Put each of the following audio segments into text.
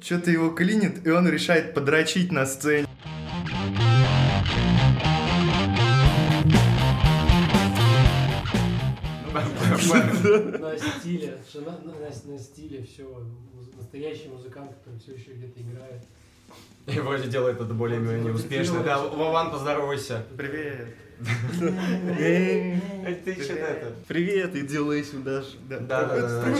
что-то его клинит, и он решает подрочить на сцене. На стиле, жена на, на, на стиле, все, настоящий музыкант, который все еще где-то играет. И вроде делает это более-менее успешно. Да, Вован, поздоровайся. Привет. Ты что это? Привет, иди лысь сюда. Да, да, да.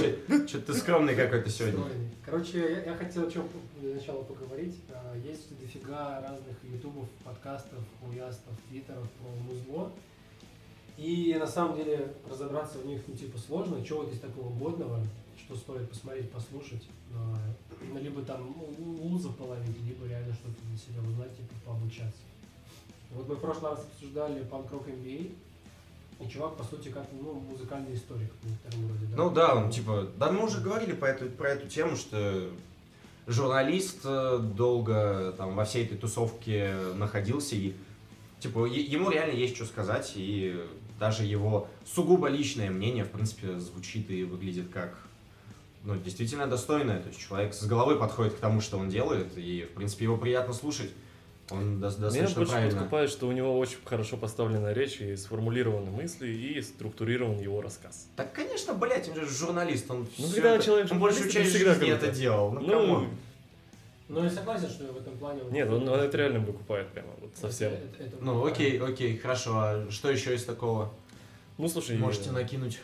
Что-то ты скромный какой-то сегодня. Короче, я хотел о чем для начала поговорить. А, есть дофига разных ютубов, подкастов, хуястов, твиттеров про музло. И на самом деле разобраться в них ну, типа сложно, чего здесь такого годного, что стоит посмотреть, послушать, ну, либо там луза половить, либо реально что-то для себя узнать, типа пообучаться. Вот мы в прошлый раз обсуждали панк-рок MBA, и чувак, по сути, как ну, музыкальный историк в некотором роде. Да? Ну да, он типа, да мы уже говорили по эту, про эту тему, что журналист э, долго там во всей этой тусовке находился, и типа ему реально есть что сказать, и даже его сугубо личное мнение, в принципе, звучит и выглядит как ну, действительно достойное. То есть человек с головой подходит к тому, что он делает, и, в принципе, его приятно слушать. Он достаточно Меня больше правильно. подкупает, что у него очень хорошо поставлена речь и сформулированы мысли, и структурирован его рассказ. Так, конечно, блядь, он же журналист, он ну, когда это, человек он большую часть жизни круто. это делал. Ну, ну, ну, я согласен, что в этом плане... Нет, он, он это реально выкупает прямо, вот совсем. Это, это, это ну, окей, окей, хорошо. А что еще из такого? Ну, слушай... Можете накинуть.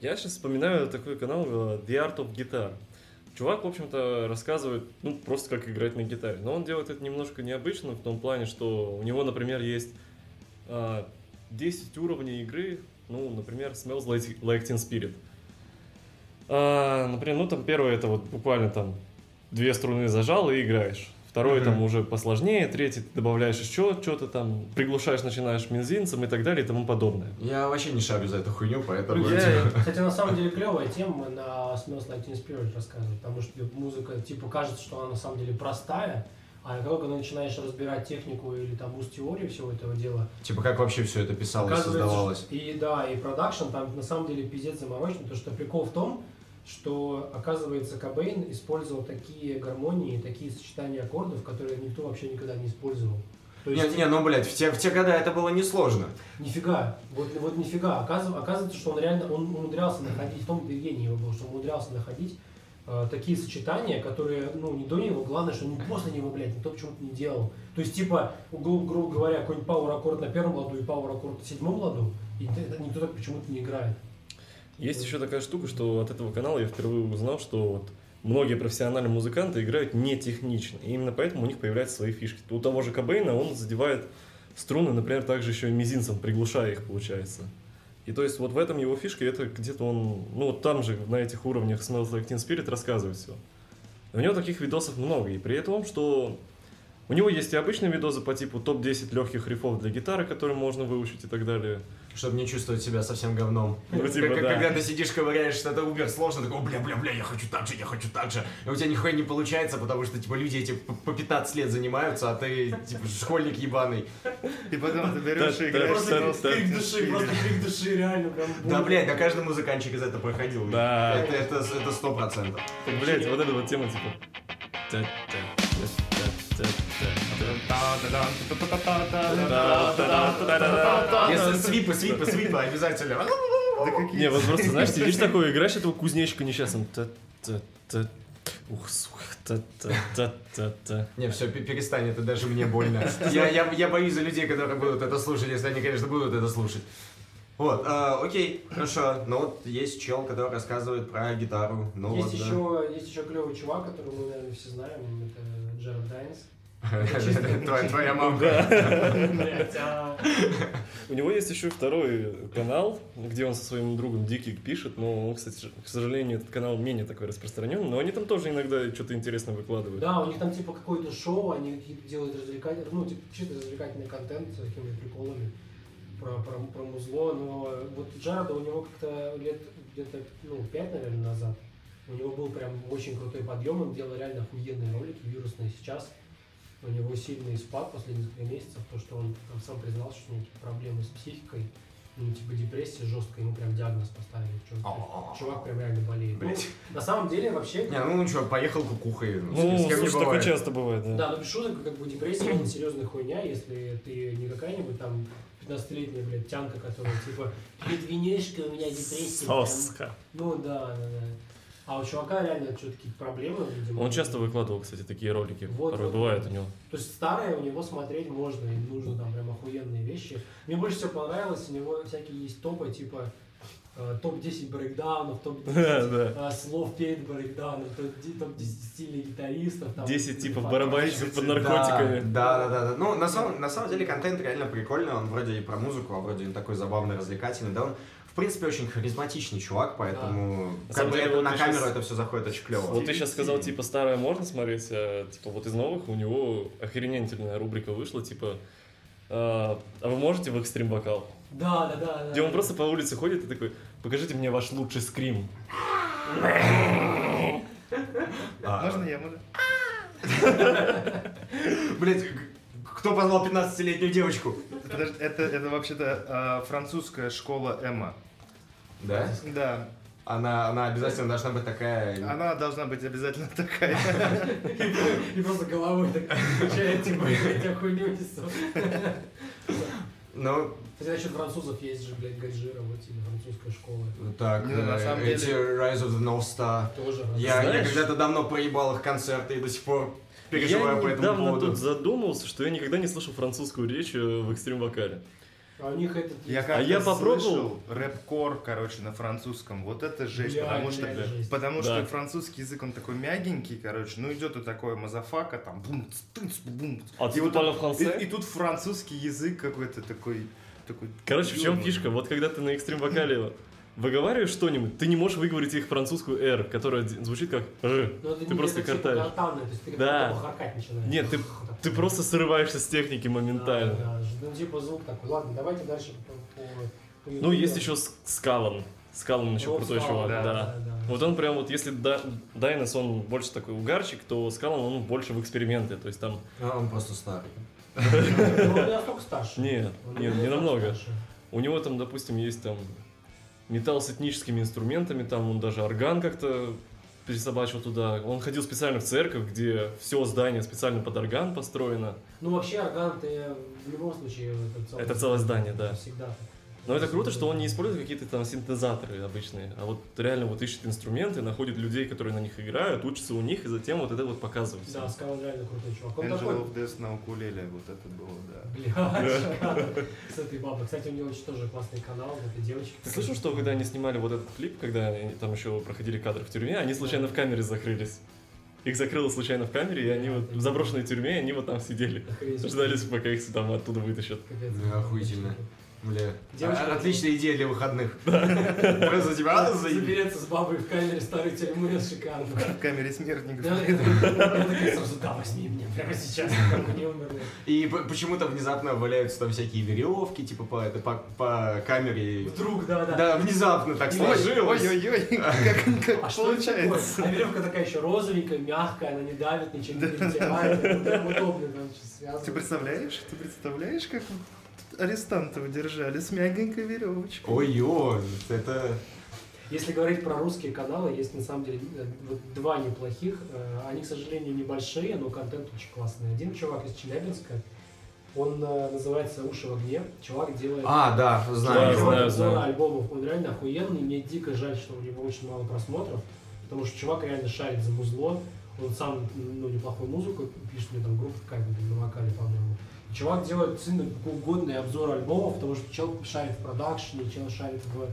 Я сейчас вспоминаю такой канал э, The Art of Guitar. Чувак, в общем-то, рассказывает, ну, просто как играть на гитаре. Но он делает это немножко необычно в том плане, что у него, например, есть а, 10 уровней игры, ну, например, Smells Like, like Teen Spirit. А, например, ну, там первое, это вот буквально там две струны зажал и играешь. Второй mm-hmm. там уже посложнее, третий ты добавляешь еще что-то там, приглушаешь, начинаешь минзинцем и так далее и тому подобное. Я вообще не шарю за эту хуйню, поэтому... Yeah. Кстати, на самом деле клевая тема на Smells Like Teen Spirit рассказывать, потому что музыка, типа, кажется, что она на самом деле простая, а как только начинаешь разбирать технику или там уст теорию всего этого дела... Типа как вообще все это писалось, создавалось? И да, и продакшн там на самом деле пиздец замороченный, потому что прикол в том, что, оказывается, Кобейн использовал такие гармонии, такие сочетания аккордов, которые никто вообще никогда не использовал. То есть, не, не, ну, блядь, в те, в те годы это было несложно. Нифига, вот, вот нифига. Оказывается, оказывается, что он реально, он умудрялся находить, в том гений его был, что он умудрялся находить э, такие сочетания, которые, ну, не до него, главное, что не после него, блядь, никто почему-то не делал. То есть, типа, гру- грубо говоря, какой-нибудь пауэр аккорд на первом ладу и пауэр аккорд на седьмом ладу, и никто так почему-то не играет. Есть еще такая штука, что от этого канала я впервые узнал, что вот многие профессиональные музыканты играют не технично. И именно поэтому у них появляются свои фишки. У того же Кобейна он задевает струны, например, также еще и мизинцем, приглушая их, получается. И то есть вот в этом его фишка, это где-то он, ну вот там же на этих уровнях Smells Like Teen Spirit рассказывает все. У него таких видосов много, и при том, что у него есть и обычные видосы по типу топ-10 легких рифов для гитары, которые можно выучить и так далее. Чтобы не чувствовать себя совсем говном. Ну, типа, как, да. Когда ты сидишь, ковыряешь что-то убер сложно, такой, бля-бля-бля, я хочу так же, я хочу так же. И у тебя нихуя не получается, потому что, типа, люди эти по 15 лет занимаются, а ты, типа, школьник ебаный. И потом ты берешь и играешь. Просто крик души, просто крик души, реально. Да, блядь, да каждый музыкантчик из этого проходил. Да. Это сто процентов. Блядь, вот эта вот тема, типа... Если свипы, свипы, свипы, обязательно. Да какие? Не, вот просто, знаешь, сидишь такой, играешь этого кузнечика несчастным. Ух, сука, та-та-та-та-та. Не, все, перестань, это даже мне больно. Я, я, я боюсь за людей, которые будут это слушать, если они, конечно, будут это слушать. Вот, э, окей, хорошо. Ну вот есть чел, который рассказывает про гитару. Ну, есть, вот, еще, да. есть еще клевый чувак, которого мы, наверное, все знаем. Это Джеред Дайнс. Твоя мама. А. У него есть еще второй канал, где он со своим другом Дикий пишет, но он, кстати, к сожалению, этот канал менее такой распространен, но они там тоже иногда что-то интересное выкладывают. Да, у них там типа какое-то шоу, они делают развлекательный, ну, типа чисто развлекательный контент с такими приколами про, про, про музло, но вот Джареда у него как-то лет где-то, ну, пять, наверное, назад, у него был прям очень крутой подъем, он делал реально охуенные ролики, вирусные сейчас у него сильный спад последние несколько месяцев, то, что он там сам признался, что у него проблемы с психикой. ну, типа, депрессия жесткая, ему прям диагноз поставили. Чувак, чувак прям реально болеет. Ну, Блять. на самом деле, вообще, Не, ну что, поехал кукухой. Ну, с кем не слушай, такое часто бывает, да. Да, ну без шуток, как бы депрессия это серьезная хуйня, если ты не какая-нибудь там 15-летняя, блядь, тянка, которая типа медвенежка, у меня депрессия. там». Соска. Ну да, да, да. А у чувака реально что-то какие-то проблемы, видимо. Он часто выкладывал, кстати, такие ролики. Вот, Порой вот. бывает у него. То есть старое у него смотреть можно, и нужно там прям охуенные вещи. Мне больше всего понравилось, у него всякие есть топы, типа э, топ-10 брейкдаунов, топ-10 Да, э, слов перед брейкдауном, топ- топ-10 стильных гитаристов. там, 10 типов факт- барабанщиков под наркотиками. Да, да, да, да. Ну, на самом, на самом деле, контент реально прикольный. Он вроде и про музыку, а вроде и такой забавный, развлекательный. Да, он, в принципе, очень харизматичный чувак, поэтому На как бы деле, это вот на камеру щас- это все заходит очень клево. Вот ты сейчас сказал, типа, старое можно смотреть, а, типа, вот из новых у него охренительная рубрика вышла, типа, а а вы можете в экстрим вокал? Да, да, да. да. Где он просто по улице ходит и такой, покажите мне ваш лучший скрим. Можно я, можно? Блять, кто позвал 15-летнюю девочку? Подожди, это, это вообще-то а, французская школа Эма. Да? Да, Она, она обязательно должна быть такая... она должна быть обязательно такая. И просто головой так включает, типа, я тебя хуйню несу. Ну, Хотя насчет французов есть же, блядь, Гаджира, вот или французская школа. так, Не, на э, самом эти деле- Rise of the North Star. Тоже. Я, когда-то давно проебал их концерты и до сих пор переживаю я по этому недавно поводу. тут задумался, что я никогда не слышал французскую речь э, в экстрим вокале. А у них этот... Я есть- как-то я попробовал. рэп-кор, короче, на французском. Вот это жесть, Бля, потому что, реально жесть. потому Да. что французский язык, он такой мягенький, короче. Ну, идет и такое motherfucker, там, бум, тынц, бум. А и, ты вот и, и тут французский язык какой-то такой, такой... Короче, в чем фишка? Вот когда ты на экстрим вокале выговариваешь что-нибудь, ты не можешь выговорить их французскую R, которая звучит как Ж. Ну, Ты просто картавишь. гортанное, то есть ты Да. как харкать начинаешь. Нет, ты, ты просто срываешься с техники моментально. Да, да, ну типа звук такой. Ладно, давайте дальше по, по- по Ну, есть еще Скалан. Скалан еще крутой чувак, да, да. да, да. Вот он прям вот, если Да- Дайнес, он больше такой угарчик, то Скалан, он больше в эксперименты. То есть там, А, он просто старый. Ну, он не настолько старше. Нет, нет, не намного. у него там, допустим, есть там металл с этническими инструментами, там он даже орган как-то пересобачил туда. Он ходил специально в церковь, где все здание специально под орган построено. Ну, вообще, орган ты в любом случае... Это целое, Это целое здание, да. Всегда. Но это круто, что он не использует какие-то там синтезаторы обычные, а вот реально вот ищет инструменты, находит людей, которые на них играют, учится у них, и затем вот это вот показывает. Да, Скалан реально крутой чувак. Он Angel такой... of Death на укулеле, вот это было, да. Блядь, с этой бабой. Кстати, у него очень тоже классный канал, вот этой девочки. Ты слышал, что когда они снимали вот этот клип, когда они там еще проходили кадры в тюрьме, они случайно в камере закрылись. Их закрыло случайно в камере, и они вот в заброшенной тюрьме, они вот там сидели. Охренеть. Ждали, пока их там оттуда вытащат. Капец. Да, охуительно. Бля. Девочка- А- Отличная идея для выходных. Просто тебя а, заебись. Заберется с бабой в камере старой тюрьмы, это шикарно. В камере смертников. Да, это- сразу, да, возьми меня прямо сейчас, как они умерли. И почему-то внезапно валяются там всякие веревки, типа по, это, по, по камере. Вдруг, да, да. Да, внезапно так Ой, сложилось. Ой-ой-ой, как, как А получается. А веревка такая еще розовенькая, мягкая, она не давит, ничего не перетирает. Удобно там сейчас связано. Ты представляешь, ты представляешь, как арестантов держали с мягенькой веревочкой? Ой-ой, это... Если говорить про русские каналы, есть на самом деле э, два неплохих. Э, Они, к сожалению, небольшие, но контент очень классный. Один чувак из Челябинска, он э, называется «Уши в огне». Чувак делает... А, да, знаю. Знаю, знаю. альбомов. Он реально охуенный. Мне дико жаль, что у него очень мало просмотров, потому что чувак реально шарит за музло. Он сам ну, неплохую музыку пишет, у него там группа какая-то на вокале, по-моему. Чувак делает сильно годный обзор альбомов, потому что чел шарит в продакшене, чел шарит в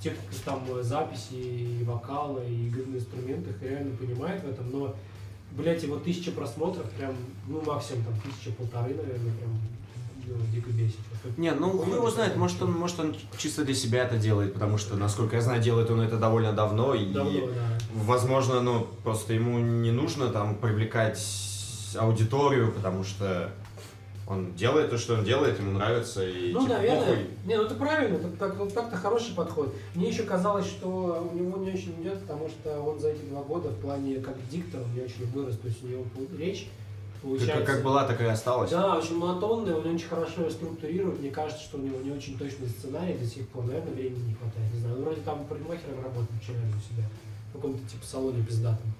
тех там э, записи, и вокала, и игры на инструментах, и реально понимает в этом, но, блядь, его тысяча просмотров, прям, ну, максимум там тысяча-полторы, наверное, прям ну, дико бесит. Не, ну хуй его знает, может он, может он чисто для себя это делает, потому что, насколько я знаю, делает он это довольно давно, и Давно, да. возможно, ну, просто ему не нужно там привлекать аудиторию, потому что он делает то, что он делает, ему нравится, и Ну, типа, наверное. похуй. Не, ну это правильно, так, так, вот так-то хороший подход. Мне еще казалось, что у него не очень идет, потому что он за эти два года в плане как диктор не очень вырос. То есть у него речь получается... Как, как была, так и осталась. Да, очень монотонный, он очень хорошо ее структурирует. Мне кажется, что у него не очень точный сценарий до сих пор. Наверное, времени не хватает. Не знаю. Ну, вроде там парикмахером работает вчера у себя. В каком-то типа салоне пиздатом.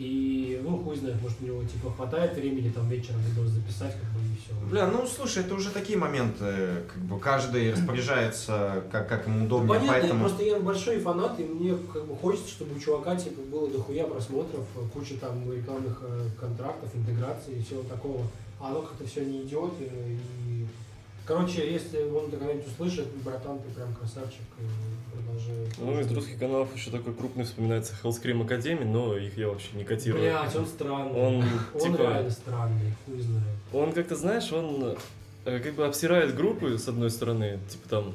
И, ну, хуй знает, может, у него типа хватает времени там вечером видос записать, как бы, и все. Бля, ну слушай, это уже такие моменты, как бы каждый распоряжается как, как ему удобнее, Понятно, я поэтому... просто я большой фанат, и мне как бы хочется, чтобы у чувака типа было дохуя просмотров, куча там рекламных э, контрактов, интеграций и всего такого. А оно как-то все не идет. И, и- Короче, если он когда-нибудь услышит, братан, ты прям красавчик, и продолжай. Ну, из русских каналов еще такой крупный вспоминается Hellscream Academy, но их я вообще не котирую. Блять, он странный. Он, Он типа, реально странный, хуй знает. он как-то, знаешь, он э, как бы обсирает группы, с одной стороны, типа там,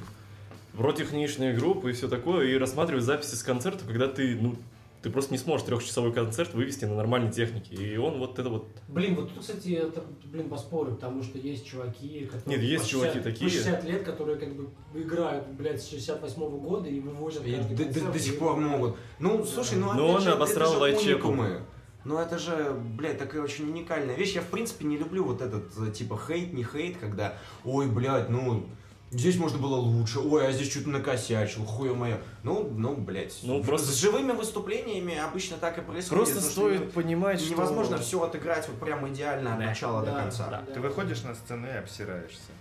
вроде техничные группы и все такое, и рассматривает записи с концерта, когда ты, ну, ты просто не сможешь трехчасовой концерт вывести на нормальной технике. И он вот это вот... Блин, вот тут, кстати, это, блин, поспорю, потому что есть чуваки, которые... Нет, есть чуваки 60 такие. по 60 лет, которые как бы играют, блядь, с 68 года и вывозят И до, до- концерт, до и сих пор могут. Ну, слушай, ну Но опять он же, обосрал уникумы. Ну это же, блядь, такая очень уникальная вещь. Я, в принципе, не люблю вот этот, э, типа, хейт, не хейт, когда, ой, блядь, ну, здесь можно было лучше, ой, а здесь что-то накосячил, хуя моя. Ну, ну, блядь. Ну, просто- С живыми выступлениями обычно так и происходит. Просто потому что стоит понимать, что... Невозможно все отыграть вот прям идеально от Да. начала до Да, конца. да. Ты выходишь на сцену и обсираешься.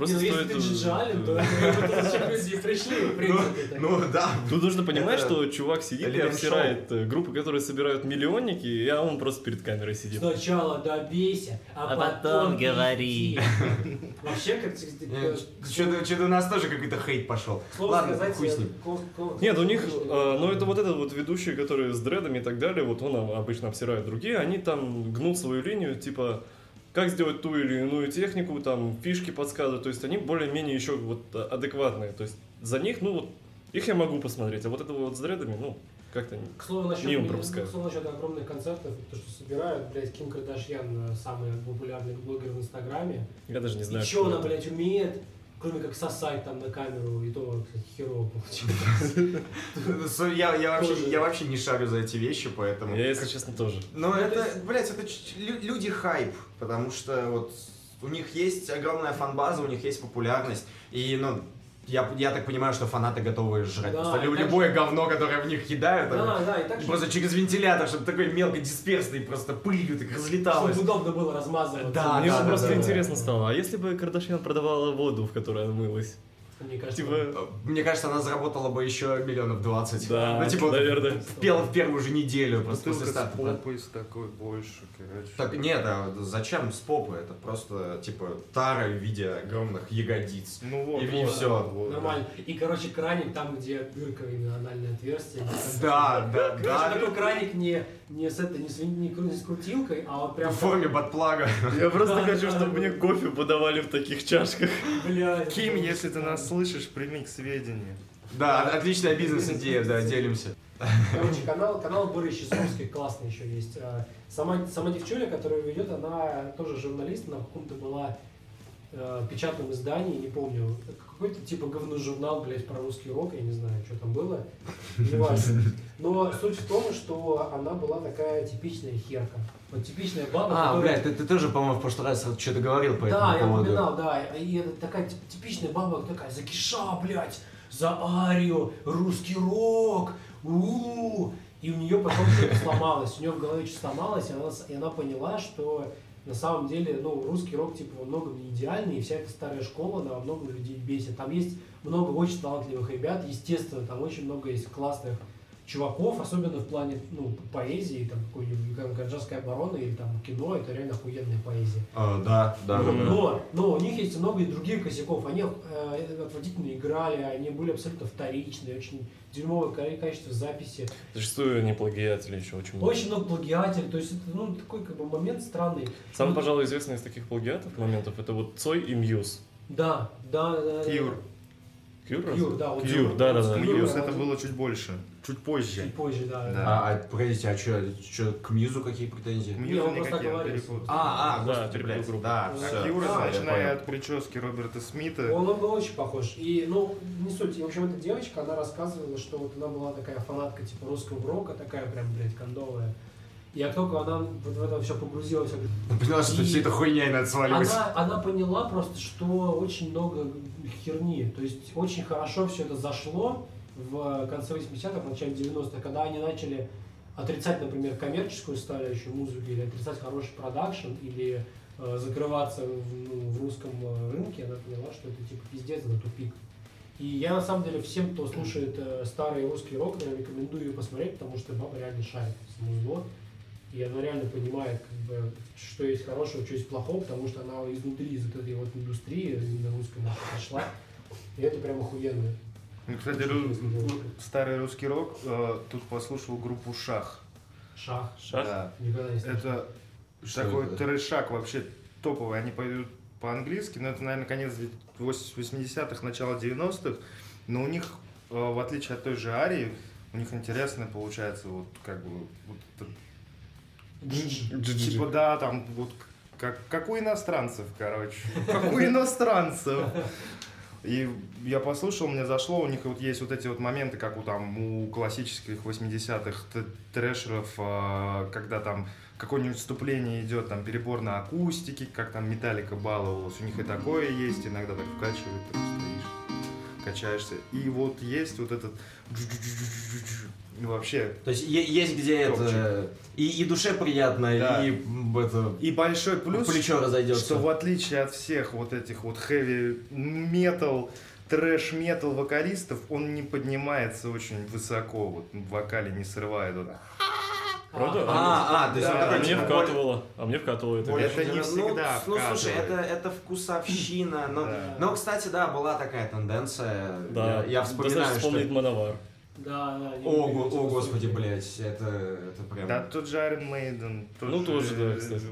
Просто Не, ну, стоит... если ты Джиджи Аллен, то э, это зачем люди пришли, в принципе. так. Ну да. Тут нужно понимать, что чувак сидит и обсирает э, группы, которые собирают миллионники, а он просто перед камерой сидит. Сначала добейся, а, А потом говори. Вообще, как Э, Что-то у нас тоже какой-то хейт пошел. Слово Ладно, сказать, хуй с ним. э, Нет, у них, э, ну это вот этот вот ведущий, который с дредами и так далее, вот он обычно обсирает другие, они там гнут свою линию, типа, как сделать ту или иную технику, там, фишки подсказывают, то есть они более-менее еще вот а, адекватные, то есть за них, ну вот, их я могу посмотреть, а вот этого вот с дредами, ну, как-то К слову, насчет, Мимо ми- пропускаю. к слову, насчет огромных концертов, то, что собирают, блядь, Ким Кардашьян, э, самый популярный блогер в Инстаграме. я даже не знаю. и что она, это. блядь, умеет, кроме как сосать там на камеру, и то, кстати, херово получилось. С- Я, я, вообще, я вообще не шарю за эти вещи, поэтому... Я, если честно, тоже. Но Ну, это, то есть- блядь, это люди хайп, потому что вот у них есть огромная фан-база, у них есть популярность, и, ну, я, я так понимаю, что фанаты готовы жрать Да, просто любое говно, которое в них кидают, Да, они да, и так, просто через вентилятор, чтобы такой мелкодисперсный, просто пылью так разлеталось. чтобы удобно было размазываться. Да, Мне да, просто да, да. интересно стало, а если бы Кардашьян продавала воду, в которой она мылась? Мне кажется, Типа, Мне кажется, она заработала бы еще миллионов двадцать. да, ну, типа, наверное. в, пел- в первую же неделю просто после Бутылка с старта. попой с такой больше, короче. Так, нет, а зачем с попы? Это просто, типа, тара в виде огромных ягодиц. Ну вот, И- и вот, всё. вот, вот, Нормально. И, короче, краник там, где дырка именно анальное отверстие. Да, да, Короче, да. такой краник не, не с этой, не с, не не с крутилкой, а вот прям... В форме батплага. Я просто хочу, чтобы мне кофе подавали в таких чашках. Бля, Ким, если ты нас слышишь, прими к сведению. Да, отличная бизнес-идея, да, делимся. Короче, канал, канал Борис Часовский классный еще есть. А, Сама, сама девчуля, которая ведет, она тоже журналист, она в каком-то была э, печатном издании, не помню, какой-то типа говно-журнал, блядь, про русский рок, я не знаю, что там было, не важно. Но суть в том, что она была такая типичная херка. Вот типичная баба, А, которая- блядь, ты, ты тоже, по-моему, в прошлый раз что-то говорил по Да, я этому поводу. упоминал, да. И это такая тип- типичная баба, такая, за Киша, блядь, за Арию, русский рок, у И у нее потом что-то сломалось, у нее в голове что-то сломалось, и она, и она поняла, что на самом деле, ну, русский рок, типа, во многом не идеальный, и вся эта старая школа, она во многом людей бесит. Там есть много очень талантливых ребят, естественно, там очень много есть классных чуваков, особенно в плане, ну, поэзии, там, какой-нибудь как гражданская оборона или там кино, это реально охуенная поэзия. А, да, да, да, да. Но, но у них есть много и других косяков. Они э, отвратительно играли, они были абсолютно вторичные, очень дерьмовое ка- качество записи. Зачастую не плагиатили еще очень много. Очень много плагиатили. То есть это ну, такой как бы момент странный. Самый, Ну, пожалуй, известный из таких плагиатов моментов это вот Цой и Muse. Да, да, да. да. Cure. Cure? Cure, да. вот Cure, да, да, да. Cure, Muse он- это было чуть больше, чуть позже. Чуть позже, да. Да. А, а, погодите, а что, к Muse у какие претензии? К Muse у он никакие, оговорился. перепутал. А, а, Да, перепутал группу. да, А всё. Cure а, А, начиная от прически Роберта Смита. Он, он был очень похож. И, ну, не суть. И, в общем, эта девочка, она рассказывала, что вот она была такая фанатка, типа, русского рока, такая прям, блядь, кондовая. И как только она вот в это все погрузилась, Поняла, что все это хуйня и надо сваливать. она, она поняла просто, что очень много херни. То есть очень хорошо все это зашло в конце 80-х, начале 90-х, когда они начали отрицать, например, коммерческую составляющую музыки, или отрицать хороший продакшн, или э, закрываться в, ну, в русском э, рынке, она поняла, что это типа пиздец, это тупик. И я на самом деле всем, кто слушает э, старый русский рок, рекомендую ее посмотреть, потому что баба реально шарит музло. И она реально понимает, как бы, что есть хорошего, что есть плохого, потому что она изнутри, из этой вот индустрии, именно русской нахуй пришла. И это прям охуенно. Ну, кстати, ру- старый русский рок, э, тут послушал группу Шах. Шах. Шах? Да. Никогда не слышал. Это Что такой это? трэшак вообще топовый. Они поют по-английски, но это, наверное, конец 80-х, начало 90-х. Но у них, э, в отличие от той же Арии, у них интересно получается вот как бы вот это Типа, да, там вот как, как у иностранцев, короче. Как у иностранцев. И я послушал, мне зашло, у них вот есть вот эти вот моменты, как у там у классических 80-х т- трэшеров, а, когда там какое-нибудь вступление идет, там перебор на акустике, как там Металлика баловалась, у них и такое есть, иногда так вкачивают, ты стоишь, качаешься. И вот есть вот этот вообще То есть есть где Топчик. это и, и душе приятно, Да. и это и большой плюс плечо разойдется. Что в отличие от всех вот этих вот хэви метал, трэш метал вокалистов, он не поднимается очень высоко, вот в вокале не срывает. Вот. Правда? А, а, то есть Да, А такой, мне типа, вкатывало, а мне вкатывало это. Это не ну, всегда Ну, слушай, вкатывает. это, это вкусовщина. Но, Да. но, кстати, да, была такая тенденция. Да, Я, я вспоминаю, достаточно что... вспомнить Мановар. Да, да. О, о, высокие. господи, блядь, это, это прям... Да, тот же Iron Maiden. тот Ну, же, тоже, да, кстати.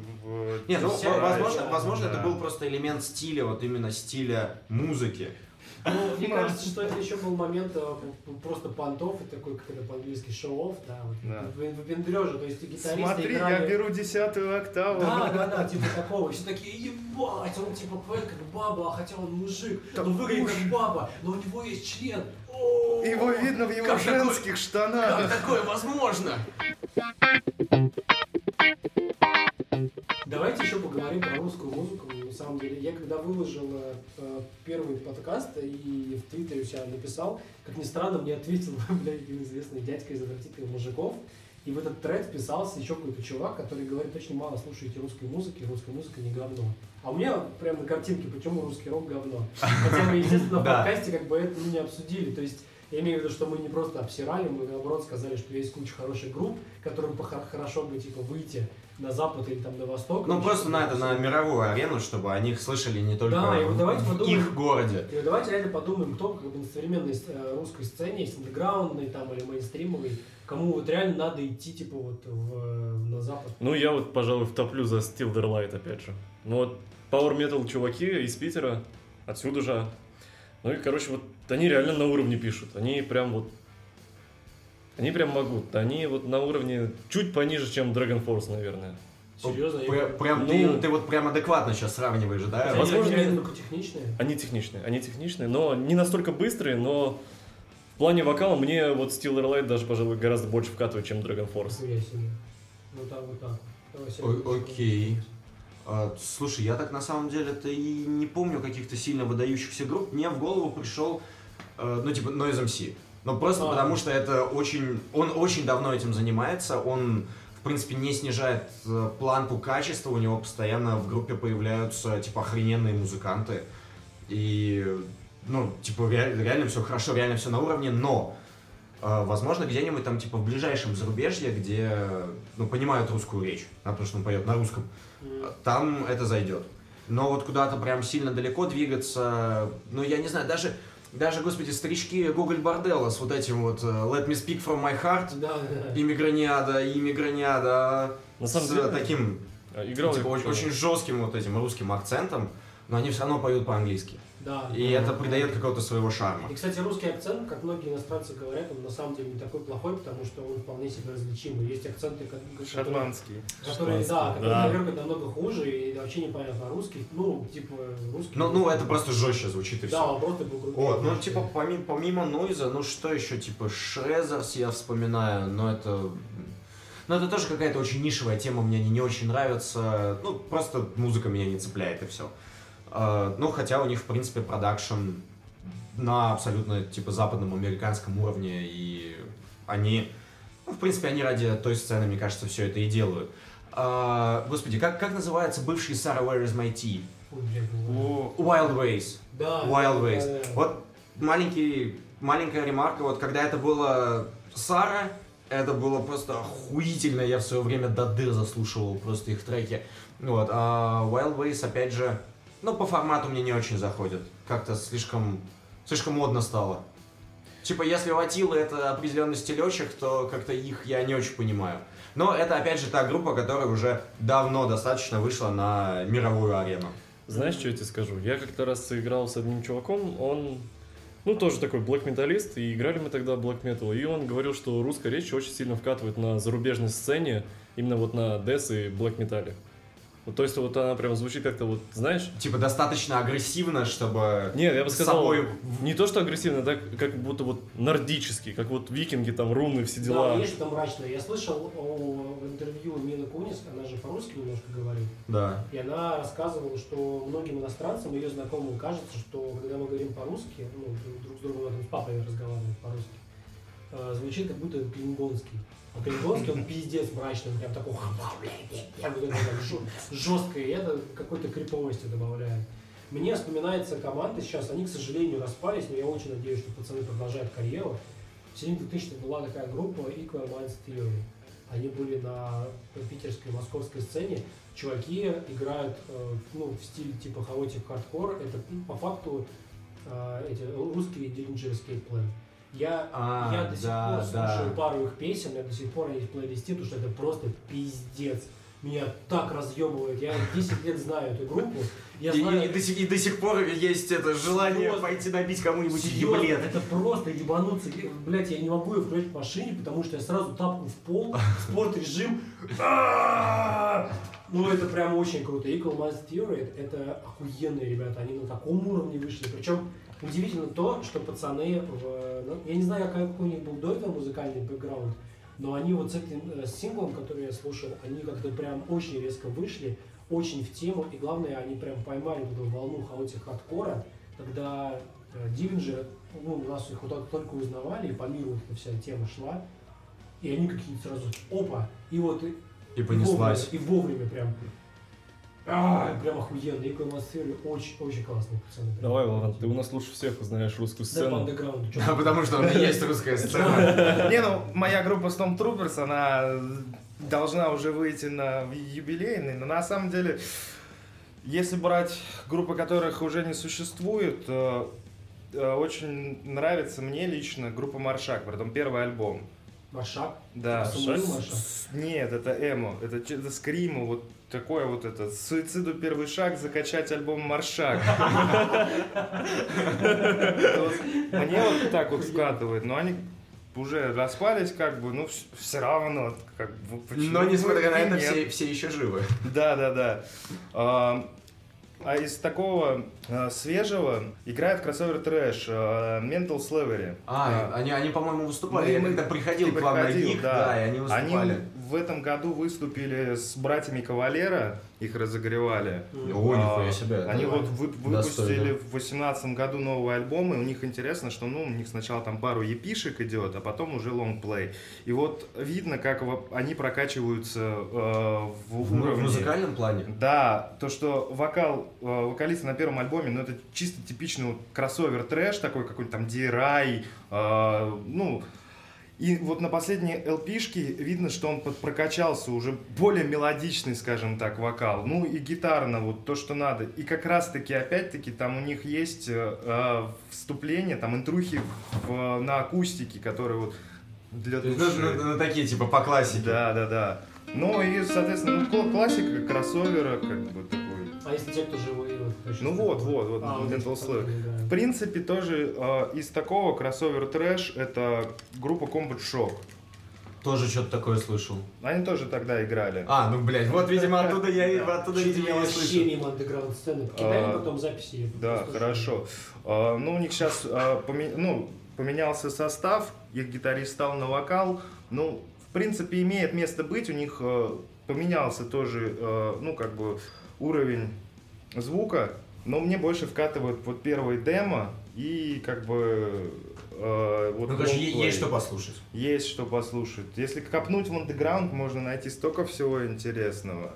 Нет, ну, возможно, возможно да. это был просто элемент стиля, вот именно стиля музыки. Ну, мне Ну, кажется, что это еще был момент э, п- просто понтов, и такой, как это по-английски, шоу-офф, да, вот, Да. то есть гитаристы Смотри, играли... я беру десятую октаву. Да, да, да, типа такого. Все такие, ебать, он типа поет как баба, а хотя он мужик. Он выглядит как баба, но у него есть член. О, Его видно в его Как женских штанах. такое возможно? Давайте еще поговорим про русскую музыку. На самом деле, я когда выложил э, э, первый подкаст и в Твиттере у себя написал, как ни странно, мне ответил, блядь, один известный дядька из отвратительных мужиков. И в этот тред вписался еще какой-то чувак, который говорит, очень мало слушаете русской музыки, русская музыка не говно. А у меня прямо на картинке, почему русский рок говно. Хотя мы, естественно, в подкасте как бы это не обсудили. То есть я имею в виду, что мы не просто обсирали, мы наоборот сказали, что есть куча хороших групп, которым хорошо бы типа выйти на запад или там на восток. Ну, просто на это, на мировую арену, чтобы о них слышали не только Да, и вот давайте в подумаем. их городе. И давайте реально подумаем, кто как бы на современной э, русской сцене, есть андеграундный там или мейнстримовый, кому вот реально надо идти типа вот в- на запад. Ну, я вот, пожалуй, втоплю за Steel Their Light, опять же. Ну, вот Power Metal чуваки из Питера, отсюда же. Ну и, короче, вот они реально на уровне пишут. Они прям вот... Они прям могут. Они вот на уровне чуть пониже, чем Dragon Force, наверное. Серьезно? я- Прям, Ну- ты, ты вот прям адекватно сейчас сравниваешь, да? Возможно, они только техничные. Они техничные, они техничные, но не настолько быстрые, но в плане вокала мне вот Steel Light даже, пожалуй, гораздо больше вкатывает, чем Dragon Force. Вот так, вот так. О- окей. А, слушай, я так на самом деле-то и не помню каких-то сильно выдающихся групп. Мне в голову пришел, э, ну, типа, Noise MC. Но просто А. потому, что это очень... Он очень давно этим занимается, он, в принципе, не снижает э, планку качества, у него постоянно в группе появляются, типа, охрененные музыканты. И, ну, типа, ре- реально все хорошо, реально все на уровне, но... э, Возможно, где-нибудь там, типа, в ближайшем зарубежье, где, ну, понимают русскую речь, а, потому что он поет на русском, там это зайдет. Но вот куда-то прям сильно далеко двигаться, ну я не знаю, даже, даже, господи, старички Гоголь Борделла с вот этим вот э, Let me speak from my heart, Да, да, На самом с деле, таким, а, играл типа, очень, очень жестким вот этим русским акцентом, но они все равно поют по-английски. Да. И да. это придает какого-то своего шарма. И, кстати, русский акцент, как многие иностранцы говорят, он на самом деле не такой плохой, потому что он вполне себе различимый. Есть акценты, ко- которые, Шотландский. которые, да, Шотландский, которые да. наверное намного хуже и вообще непонятно а русский. Ну, типа, русский. Ну, ну это просто жестче звучит и Да, все. он просто был грубее, Вот, ну, типа, помимо, помимо Нойза, ну, что еще, типа, Шрезерс я вспоминаю, но это... Но это тоже какая-то очень нишевая тема, мне они не очень нравятся. Ну, просто музыка меня не цепляет, и все. Ну, хотя у них, в принципе, продакшн на абсолютно, типа, западном американском уровне, и они, ну, в принципе, они ради той сцены, мне кажется, все это и делают. А, господи, как, как называется бывший Sarah Where is my tea? Wild Ways. Да. Wild да, Ways. да, да. Вот маленький, маленькая ремарка, вот когда это было Сара, это было просто охуительно, я в свое время до дыр заслушивал просто их треки. Вот, а Wild Ways, опять же, ну, по формату мне не очень заходит. Как-то слишком, слишком модно стало. Типа, если у Атилы это определенный стилечек, то как-то их я не очень понимаю. Но это, опять же, та группа, которая уже давно достаточно вышла на мировую арену. Знаешь, что я тебе скажу? Я как-то раз играл с одним чуваком, он, ну, тоже такой блэк-металлист, и играли мы тогда блэк метал и он говорил, что русская речь очень сильно вкатывает на зарубежной сцене, именно вот на дэс и блэк-металле. Вот, то есть вот она прям звучит как-то вот, знаешь, Типа, достаточно агрессивно, чтобы нет, я бы с сказал, собой... не то, что агрессивно, так как будто вот нордический, как вот викинги, там, руны, все дела. Да, есть что-то мрачное. Я слышал о, в интервью Мины Кунис, она же по-русски немножко говорит, Да. и она рассказывала, что многим иностранцам, ее знакомым кажется, что когда мы говорим по-русски, ну, друг, с другом там, с папой разговариваем по-русски, э, звучит как будто клингонский. А клингонский, он пиздец мрачный, он прям такой, жесткое, и это какой-то криповости добавляет. Мне вспоминается команда сейчас, они, к сожалению, распались, но я очень надеюсь, что пацаны продолжают карьеру. В середине 2000 была такая группа Equal Minds Theory. Они были на питерской, московской сцене. Чуваки играют э, ну, в стиле типа хаотик хардкор. Это ну, по факту э, эти русские Dillinger Escape Plan. Я, А, я до сих да, пор да. слушаю пару их песен, я до сих пор есть в плейлисте, потому что это просто пиздец. Меня так разъебывает. Я 10 лет знаю эту группу. Я И, знаю, и до, сих, и до сих пор есть это желание Серьезно? пойти набить кому-нибудь еблет. Это просто ебануться. Блять, я не могу ее включать в машине, потому что я сразу тапку в пол, спорт-режим. А-а-а! Ну, это прям очень круто. Equal Minds Theory — это охуенные ребята. Они на таком уровне вышли. Причем удивительно то, что пацаны, в, ну, я не знаю, какой у них был до этого музыкальный бэкграунд, но они вот с этим э, синглом, который я слушал, они как-то прям очень резко вышли, очень в тему, и главное, они прям поймали вот эту волну хаотик хардкора, когда э, Дивинджер, ну, нас их вот только узнавали, и по миру эта вся тема шла, и они какие-то сразу, опа, и вот и понеслась. вовремя, и вовремя прям, а, прям охуенно, и атмосферы очень, очень классные пацаны. Давай, Вован, ты у нас лучше всех знаешь русскую сцену. Underground, чё Да, потому что у меня есть русская сцена. Не, ну, моя группа Stormtroopers, она должна уже выйти на юбилейный, но на самом деле, если брать группы, которых уже не существует, э, э, очень нравится мне лично группа Маршак, потом первый альбом. Маршак? Да. Самуил Шак- Маршак? с- Нет, это эмо, это, это скриму, вот такое вот это, суициду первый шаг, закачать альбом Маршак. Мне вот так вот вкатывает, но они уже распались, как бы, ну, все равно, как бы, почему Но несмотря на это, все, все еще живы. Да, да, да. А, из такого а, свежего играет кроссовер трэш а, Mental Slavery. А, они, они, по-моему, выступали. Мы- Я когда приходил к вам на гиг, да. да, и они выступали. Они в этом году выступили с братьями Кавалера, их разогревали. О, А, себе. Они Давай. вот вы- Достойно. выпустили в 2018 году новый альбом, и у них интересно, что ну, у них сначала там пару епишек идет, а потом уже лонгплей. И вот видно, как они прокачиваются э, в, В, му- в уровне. музыкальном плане? Да, то, что вокал э, вокалиста на первом альбоме, ну это чисто типичный вот кроссовер трэш такой, какой-то там DRI, э, ну, и вот на последней LP-шке видно, что он прокачался, уже более мелодичный, скажем так, вокал. Ну и гитарно, вот то, что надо. И как раз-таки, опять-таки, там у них есть э, э, вступление, там интрухи в- на акустике, которые вот для То есть, души. ну, ну, ну, такие, типа, по классике. Да, да, да. Ну и, соответственно, ну, кла- классика кроссовера, как бы такой. А если те, кто живые? Ну вот, вот, вот, А, Mental да. В принципе, тоже э, из такого кроссовер трэш это группа Combat Shock. Тоже что-то такое слышал. Они тоже тогда играли. А, ну, блядь, вот, видимо, оттуда я, оттуда, видимо, я вообще слышал. мимо андеграунд сцены. Покидай А, потом записи. Да, хорошо. А, ну, у них сейчас ну, поменялся состав, их гитарист стал на вокал. Ну, в принципе, имеет место быть. У них поменялся тоже, ну, как бы, уровень звука. Но мне больше вкатывают вот первый демо и, как бы, э, вот Ну, короче, есть что послушать. Есть что послушать. Если копнуть в андеграунд, можно найти столько всего интересного.